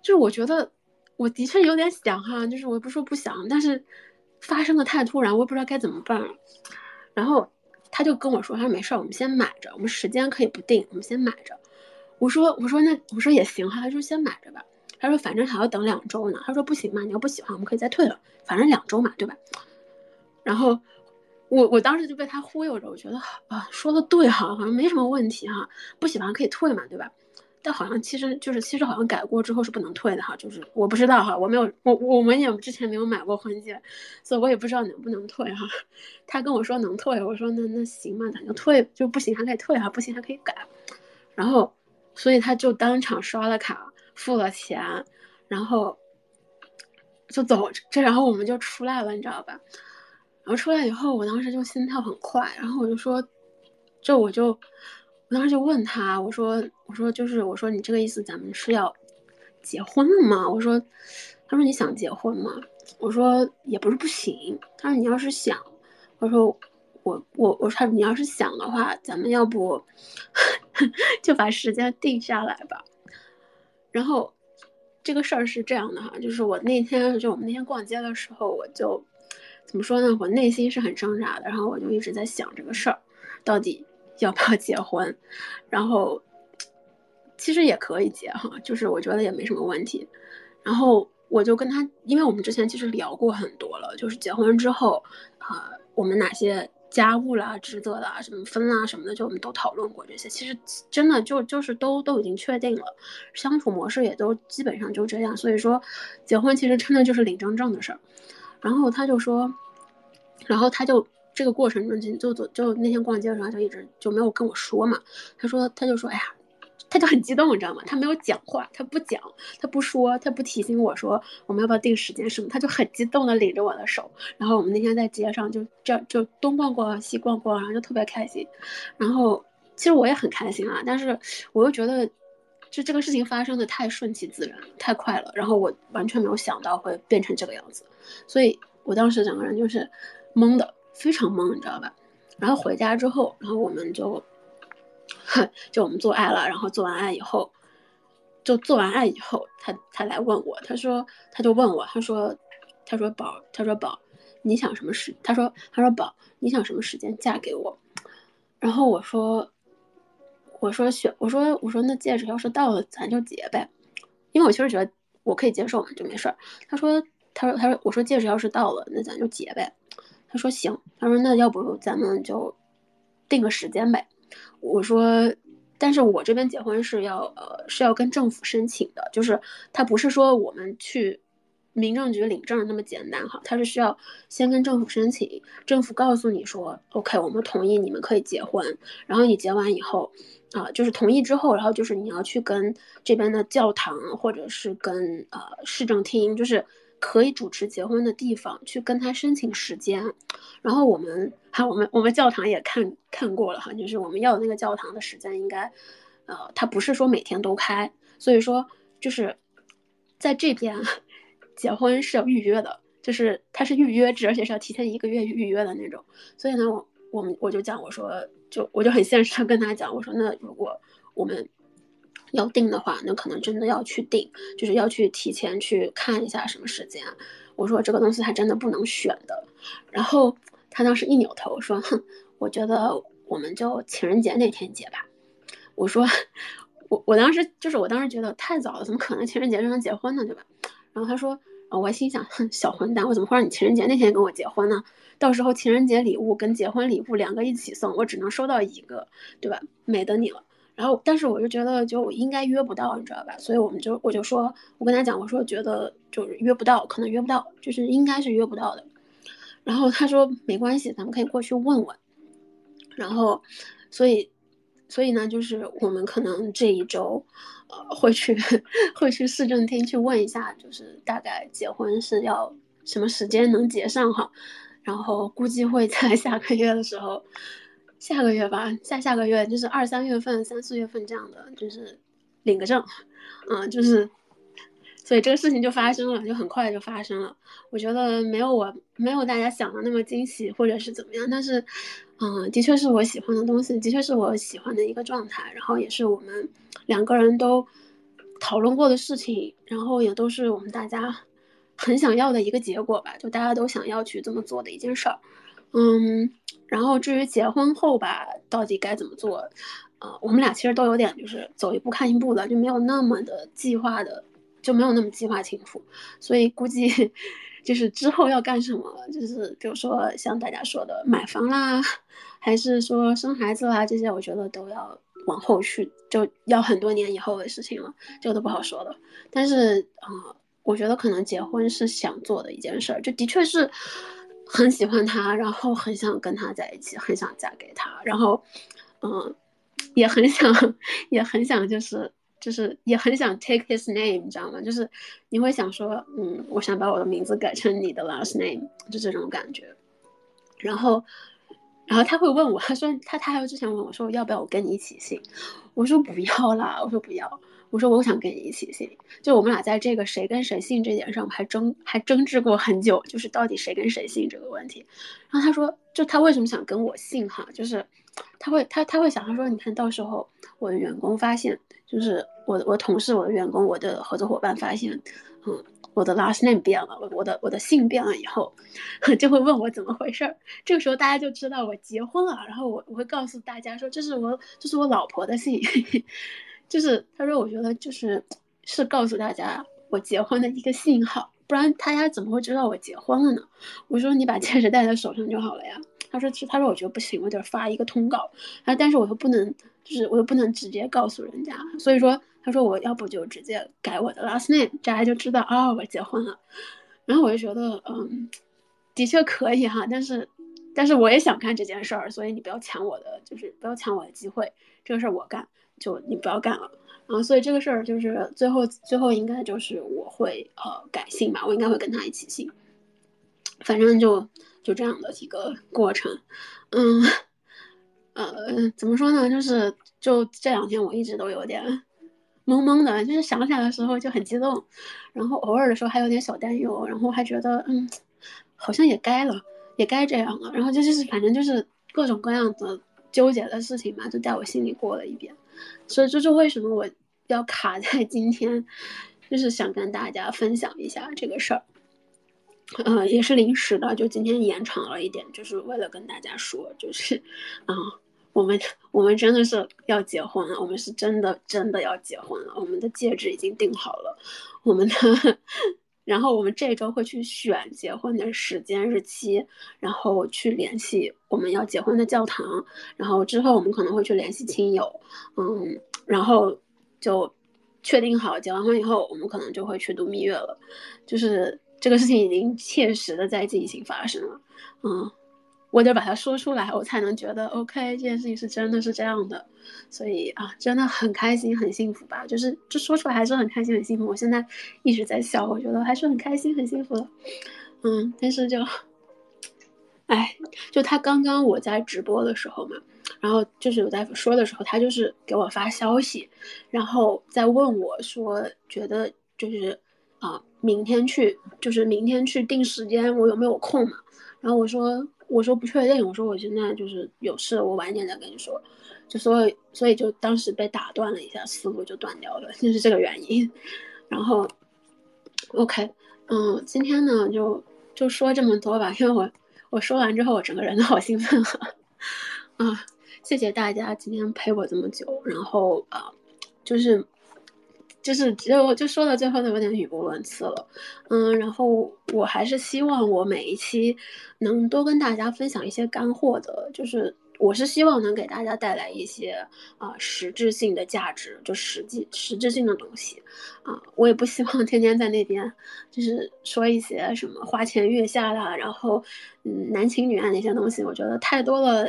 就是我觉得，我的确有点想哈，就是我不说不想，但是发生的太突然，我也不知道该怎么办。然后他就跟我说，他说没事儿，我们先买着，我们时间可以不定，我们先买着。我说我说那我说也行哈，他说先买着吧。他说反正还要等两周呢。他说不行嘛，你要不喜欢，我们可以再退了，反正两周嘛，对吧？然后我我当时就被他忽悠着，我觉得啊说的对哈，好像没什么问题哈，不喜欢可以退嘛，对吧？但好像其实就是其实好像改过之后是不能退的哈，就是我不知道哈，我没有我我们也之前没有买过婚戒，所以我也不知道能不能退哈。他跟我说能退，我说那那行嘛，咱就退，就不行还可以退哈，不行还可以改。然后所以他就当场刷了卡付了钱，然后就走这，然后我们就出来了，你知道吧？然后出来以后，我当时就心跳很快，然后我就说，这我就。我当时就问他，我说，我说就是我说你这个意思，咱们是要结婚了吗？我说，他说你想结婚吗？我说也不是不行。他说你要是想，我说我我我说你要是想的话，咱们要不 就把时间定下来吧。然后这个事儿是这样的哈，就是我那天就我们那天逛街的时候，我就怎么说呢？我内心是很挣扎的，然后我就一直在想这个事儿，到底要不要结婚？然后其实也可以结哈，就是我觉得也没什么问题。然后我就跟他，因为我们之前其实聊过很多了，就是结婚之后啊，我们哪些。家务啦、职责啦、什么分啦什么的，就我们都讨论过这些。其实真的就就是都都已经确定了，相处模式也都基本上就这样。所以说，结婚其实真的就是领证证的事儿。然后他就说，然后他就这个过程中就就就那天逛街的时候他就一直就没有跟我说嘛。他说他就说，哎呀。他就很激动，你知道吗？他没有讲话，他不讲，他不说，他不提醒我说我们要不要定时间什么，他就很激动的领着我的手。然后我们那天在街上就这就东逛逛西逛逛，然后就特别开心。然后其实我也很开心啊，但是我又觉得就这个事情发生的太顺其自然，太快了。然后我完全没有想到会变成这个样子，所以我当时整个人就是懵的，非常懵，你知道吧？然后回家之后，然后我们就。就我们做爱了，然后做完爱以后，就做完爱以后，他他来问我，他说他就问我，他说他说宝，他说宝，你想什么时？他说他说宝，你想什么时间嫁给我？然后我说我说选我说我说那戒指要是到了，咱就结呗，因为我其实觉得我可以接受嘛，就没事儿。他说他说他说我说戒指要是到了，那咱就结呗。他说行，他说那要不咱们就定个时间呗。我说，但是我这边结婚是要呃是要跟政府申请的，就是他不是说我们去民政局领证那么简单哈，他是需要先跟政府申请，政府告诉你说 OK，我们同意你们可以结婚，然后你结完以后啊，就是同意之后，然后就是你要去跟这边的教堂或者是跟呃市政厅，就是。可以主持结婚的地方去跟他申请时间，然后我们还，我们我们教堂也看看过了哈，就是我们要的那个教堂的时间应该，呃，他不是说每天都开，所以说就是在这边 结婚是要预约的，就是它是预约制，而且是要提前一个月预约的那种。所以呢，我我们我就讲我说就我就很现实的跟他讲我说那如果我们。要定的话，那可能真的要去定，就是要去提前去看一下什么时间。我说这个东西还真的不能选的。然后他当时一扭头说：“哼，我觉得我们就情人节那天结吧。”我说：“我我当时就是我当时觉得太早了，怎么可能情人节就能结婚呢？对吧？”然后他说：“我心想，哼，小混蛋，我怎么会让你情人节那天跟我结婚呢？到时候情人节礼物跟结婚礼物两个一起送，我只能收到一个，对吧？美得你了。”然后，但是我就觉得，就应该约不到，你知道吧？所以我们就，我就说，我跟他讲，我说觉得就是约不到，可能约不到，就是应该是约不到的。然后他说没关系，咱们可以过去问问。然后，所以，所以呢，就是我们可能这一周，呃，会去会去市政厅去问一下，就是大概结婚是要什么时间能结上哈。然后估计会在下个月的时候。下个月吧，下下个月就是二三月份、三四月份这样的，就是领个证，嗯，就是，所以这个事情就发生了，就很快就发生了。我觉得没有我没有大家想的那么惊喜，或者是怎么样，但是，嗯，的确是我喜欢的东西，的确是我喜欢的一个状态，然后也是我们两个人都讨论过的事情，然后也都是我们大家很想要的一个结果吧，就大家都想要去这么做的一件事儿，嗯。然后至于结婚后吧，到底该怎么做？呃，我们俩其实都有点就是走一步看一步的，就没有那么的计划的，就没有那么计划清楚。所以估计 就是之后要干什么，就是比如说像大家说的买房啦，还是说生孩子啦，这些我觉得都要往后去，就要很多年以后的事情了，这个都不好说的。但是啊，我觉得可能结婚是想做的一件事儿，就的确是。很喜欢他，然后很想跟他在一起，很想嫁给他，然后，嗯，也很想，也很想，就是就是也很想 take his name，你知道吗？就是你会想说，嗯，我想把我的名字改成你的 last name，就这种感觉。然后，然后他会问我，他说他他还有之前问我说要不要我跟你一起姓，我说不要啦，我说不要，我说我想跟你一起姓，就我们俩在这个谁跟谁姓这点上还争还争执过很久，就是到底谁跟谁姓这个问题。然后他说，就他为什么想跟我姓哈，就是他会他他会想，他说你看到时候我的员工发现，就是我的我同事我的员工我的合作伙伴发现，嗯。我的 last name 变了，我我的我的姓变了以后，就会问我怎么回事儿。这个时候大家就知道我结婚了，然后我我会告诉大家说这是我这是我老婆的姓，就是他说我觉得就是是告诉大家我结婚的一个信号，不然大家怎么会知道我结婚了呢？我说你把戒指戴在手上就好了呀。他说他说我觉得不行，我得发一个通告啊，但是我又不能就是我又不能直接告诉人家，所以说。他说：“我要不就直接改我的 last name，大家就知道啊，我结婚了。”然后我就觉得，嗯，的确可以哈，但是，但是我也想干这件事儿，所以你不要抢我的，就是不要抢我的机会。这个事儿我干，就你不要干了。啊，所以这个事儿就是最后，最后应该就是我会呃改姓吧，我应该会跟他一起姓。反正就就这样的一个过程。嗯，呃，怎么说呢？就是就这两天我一直都有点。懵懵的，就是想起来的时候就很激动，然后偶尔的时候还有点小担忧，然后还觉得嗯，好像也该了，也该这样了，然后就就是反正就是各种各样的纠结的事情嘛，就在我心里过了一遍，所以这是为什么我要卡在 今天，就是想跟大家分享一下这个事儿，呃，也是临时的，就今天延长了一点，就是为了跟大家说，就是啊。我们我们真的是要结婚了，我们是真的真的要结婚了。我们的戒指已经定好了，我们的，然后我们这周会去选结婚的时间日期，然后去联系我们要结婚的教堂，然后之后我们可能会去联系亲友，嗯，然后就确定好结完婚以后，我们可能就会去度蜜月了。就是这个事情已经切实的在进行发生了，嗯。我得把它说出来，我才能觉得 OK，这件事情是真的是这样的，所以啊，真的很开心，很幸福吧？就是这说出来还是很开心，很幸福。我现在一直在笑，我觉得还是很开心，很幸福的。嗯，但是就，哎，就他刚刚我在直播的时候嘛，然后就是我在说的时候，他就是给我发消息，然后在问我说，觉得就是啊，明天去，就是明天去定时间，我有没有空嘛？然后我说。我说不确定，我说我现在就是有事，我晚点再跟你说，就所以所以就当时被打断了一下，思路就断掉了，就是这个原因。然后，OK，嗯，今天呢就就说这么多吧，因为我我说完之后，我整个人都好兴奋啊！啊，谢谢大家今天陪我这么久，然后啊，就是。就是只有就说到最后都有点语无伦次了，嗯，然后我还是希望我每一期能多跟大家分享一些干货的，就是我是希望能给大家带来一些啊实质性的价值，就实际实质性的东西，啊，我也不希望天天在那边就是说一些什么花前月下啦，然后嗯男情女爱那些东西，我觉得太多了。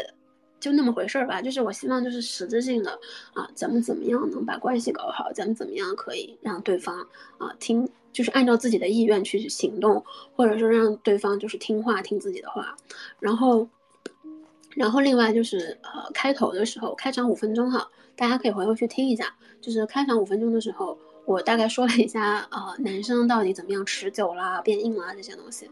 就那么回事儿吧，就是我希望就是实质性的啊，咱们怎么样能把关系搞好？咱们怎么样可以让对方啊听，就是按照自己的意愿去行动，或者说让对方就是听话听自己的话。然后，然后另外就是呃开头的时候，开场五分钟哈，大家可以回头去听一下。就是开场五分钟的时候，我大概说了一下呃男生到底怎么样持久啦、变硬啦这些东西，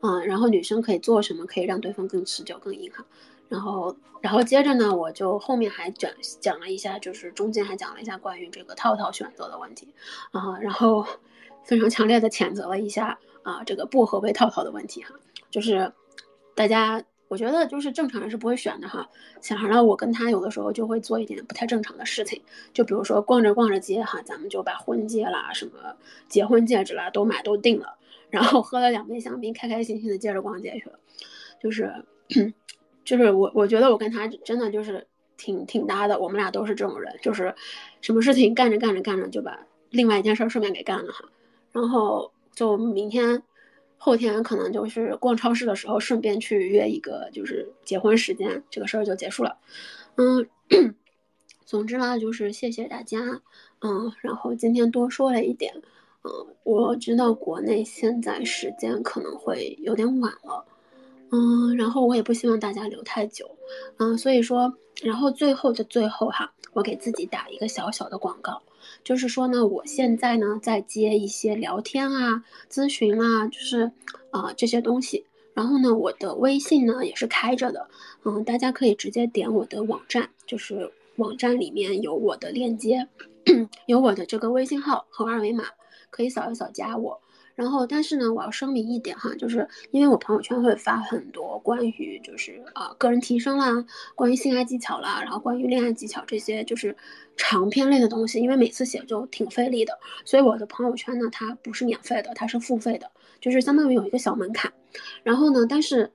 嗯，然后女生可以做什么可以让对方更持久、更硬哈。然后，然后接着呢，我就后面还讲讲了一下，就是中间还讲了一下关于这个套套选择的问题，啊，然后 非常强烈的谴责了一下啊这个薄荷味套套的问题哈，就是大家我觉得就是正常人是不会选的哈，小孩呢我跟他有的时候就会做一点不太正常的事情，就比如说逛着逛着街哈，咱们就把婚戒啦、什么结婚戒指啦都买都定了，然后喝了两杯香槟，开开心心的接着逛街去了，就是。就是我，我觉得我跟他真的就是挺挺搭的。我们俩都是这种人，就是什么事情干着干着干着就把另外一件事顺便给干了哈。然后就明天、后天可能就是逛超市的时候顺便去约一个就是结婚时间，这个事儿就结束了。嗯，总之呢就是谢谢大家。嗯，然后今天多说了一点。嗯，我知道国内现在时间可能会有点晚了。嗯，然后我也不希望大家留太久，嗯，所以说，然后最后的最后哈，我给自己打一个小小的广告，就是说呢，我现在呢在接一些聊天啊、咨询啊，就是啊这些东西。然后呢，我的微信呢也是开着的，嗯，大家可以直接点我的网站，就是网站里面有我的链接，有我的这个微信号和二维码，可以扫一扫加我。然后，但是呢，我要声明一点哈，就是因为我朋友圈会发很多关于就是啊个人提升啦，关于性爱技巧啦，然后关于恋爱技巧这些就是长篇类的东西，因为每次写就挺费力的，所以我的朋友圈呢它不是免费的，它是付费的，就是相当于有一个小门槛。然后呢，但是。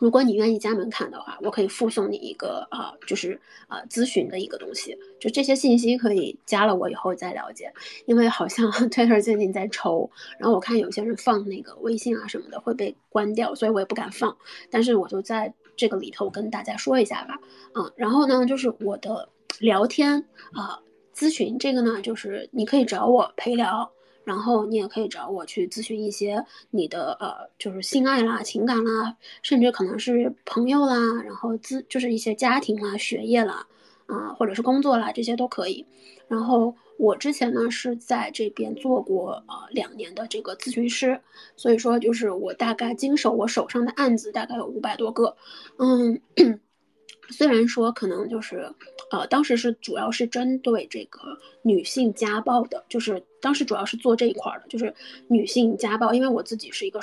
如果你愿意加门槛的话，我可以附送你一个啊，就是啊咨询的一个东西，就这些信息可以加了我以后再了解，因为好像 Twitter 最近在抽，然后我看有些人放那个微信啊什么的会被关掉，所以我也不敢放，但是我就在这个里头跟大家说一下吧，嗯，然后呢就是我的聊天啊咨询这个呢，就是你可以找我陪聊。然后你也可以找我去咨询一些你的呃，就是性爱啦、情感啦，甚至可能是朋友啦，然后咨就是一些家庭啦、学业啦，啊，或者是工作啦，这些都可以。然后我之前呢是在这边做过呃两年的这个咨询师，所以说就是我大概经手我手上的案子大概有五百多个，嗯。虽然说可能就是，呃，当时是主要是针对这个女性家暴的，就是当时主要是做这一块的，就是女性家暴。因为我自己是一个，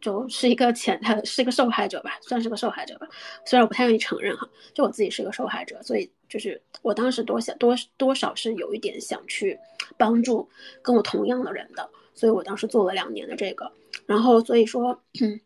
就是一个潜在的 是一个受害者吧，算是个受害者吧。虽然我不太愿意承认哈，就我自己是个受害者，所以就是我当时多想多多少是有一点想去帮助跟我同样的人的，所以我当时做了两年的这个，然后所以说，嗯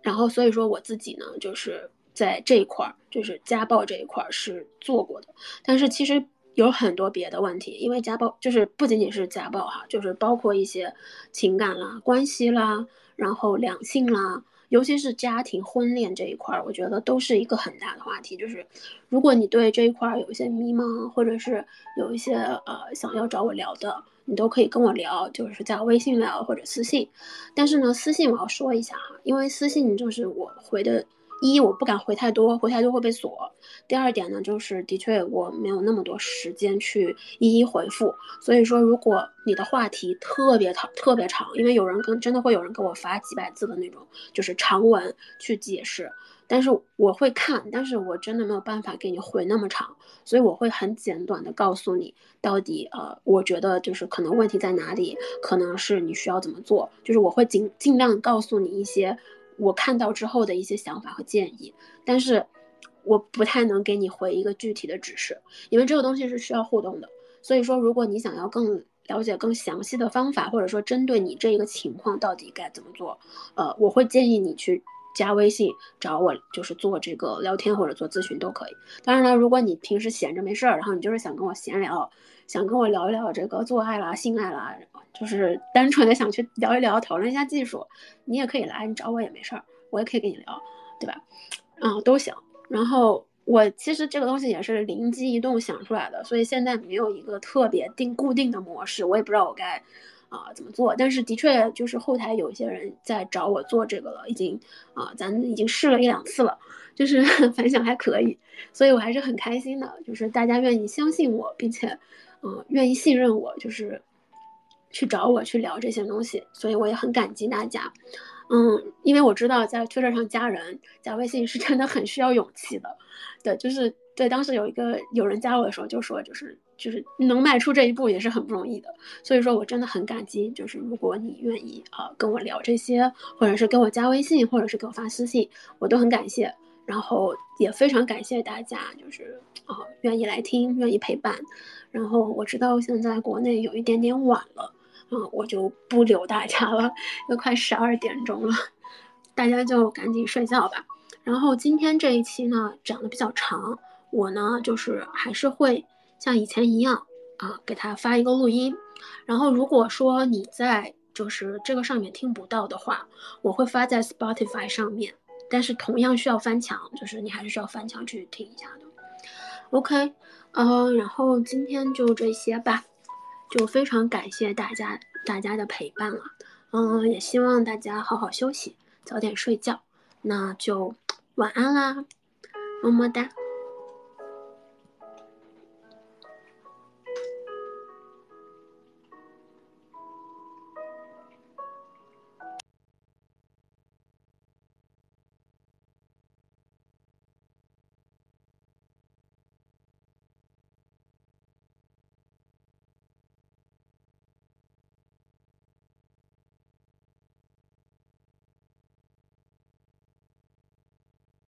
然后所以说我自己呢就是。在这一块儿，就是家暴这一块儿是做过的，但是其实有很多别的问题，因为家暴就是不仅仅是家暴哈，就是包括一些情感啦、关系啦，然后两性啦，尤其是家庭婚恋这一块儿，我觉得都是一个很大的话题。就是如果你对这一块儿有一些迷茫，或者是有一些呃想要找我聊的，你都可以跟我聊，就是加微信聊或者私信。但是呢，私信我要说一下哈，因为私信就是我回的。一我不敢回太多，回太多会被锁。第二点呢，就是的确我没有那么多时间去一一回复。所以说，如果你的话题特别长、特别长，因为有人跟真的会有人给我发几百字的那种，就是长文去解释。但是我会看，但是我真的没有办法给你回那么长，所以我会很简短的告诉你到底呃，我觉得就是可能问题在哪里，可能是你需要怎么做，就是我会尽尽量告诉你一些。我看到之后的一些想法和建议，但是我不太能给你回一个具体的指示，因为这个东西是需要互动的。所以说，如果你想要更了解更详细的方法，或者说针对你这一个情况到底该怎么做，呃，我会建议你去加微信找我，就是做这个聊天或者做咨询都可以。当然了，如果你平时闲着没事儿，然后你就是想跟我闲聊，想跟我聊一聊这个做爱啦、性爱啦。就是单纯的想去聊一聊，讨论一下技术，你也可以来，你找我也没事儿，我也可以跟你聊，对吧？嗯，都行。然后我其实这个东西也是灵机一动想出来的，所以现在没有一个特别定固定的模式，我也不知道我该啊怎么做。但是的确就是后台有一些人在找我做这个了，已经啊咱已经试了一两次了，就是 反响还可以，所以我还是很开心的，就是大家愿意相信我，并且嗯愿意信任我，就是。去找我去聊这些东西，所以我也很感激大家，嗯，因为我知道在圈圈上加人加微信是真的很需要勇气的，对，就是对，当时有一个有人加我的时候就说，就是就是能迈出这一步也是很不容易的，所以说我真的很感激，就是如果你愿意啊跟我聊这些，或者是给我加微信，或者是给我发私信，我都很感谢，然后也非常感谢大家，就是啊愿意来听，愿意陪伴，然后我知道现在国内有一点点晚了。嗯，我就不留大家了，都快十二点钟了，大家就赶紧睡觉吧。然后今天这一期呢讲的比较长，我呢就是还是会像以前一样啊，给他发一个录音。然后如果说你在就是这个上面听不到的话，我会发在 Spotify 上面，但是同样需要翻墙，就是你还是需要翻墙去听一下的。OK，嗯，然后今天就这些吧。就非常感谢大家大家的陪伴了，嗯，也希望大家好好休息，早点睡觉，那就晚安啦，么么哒。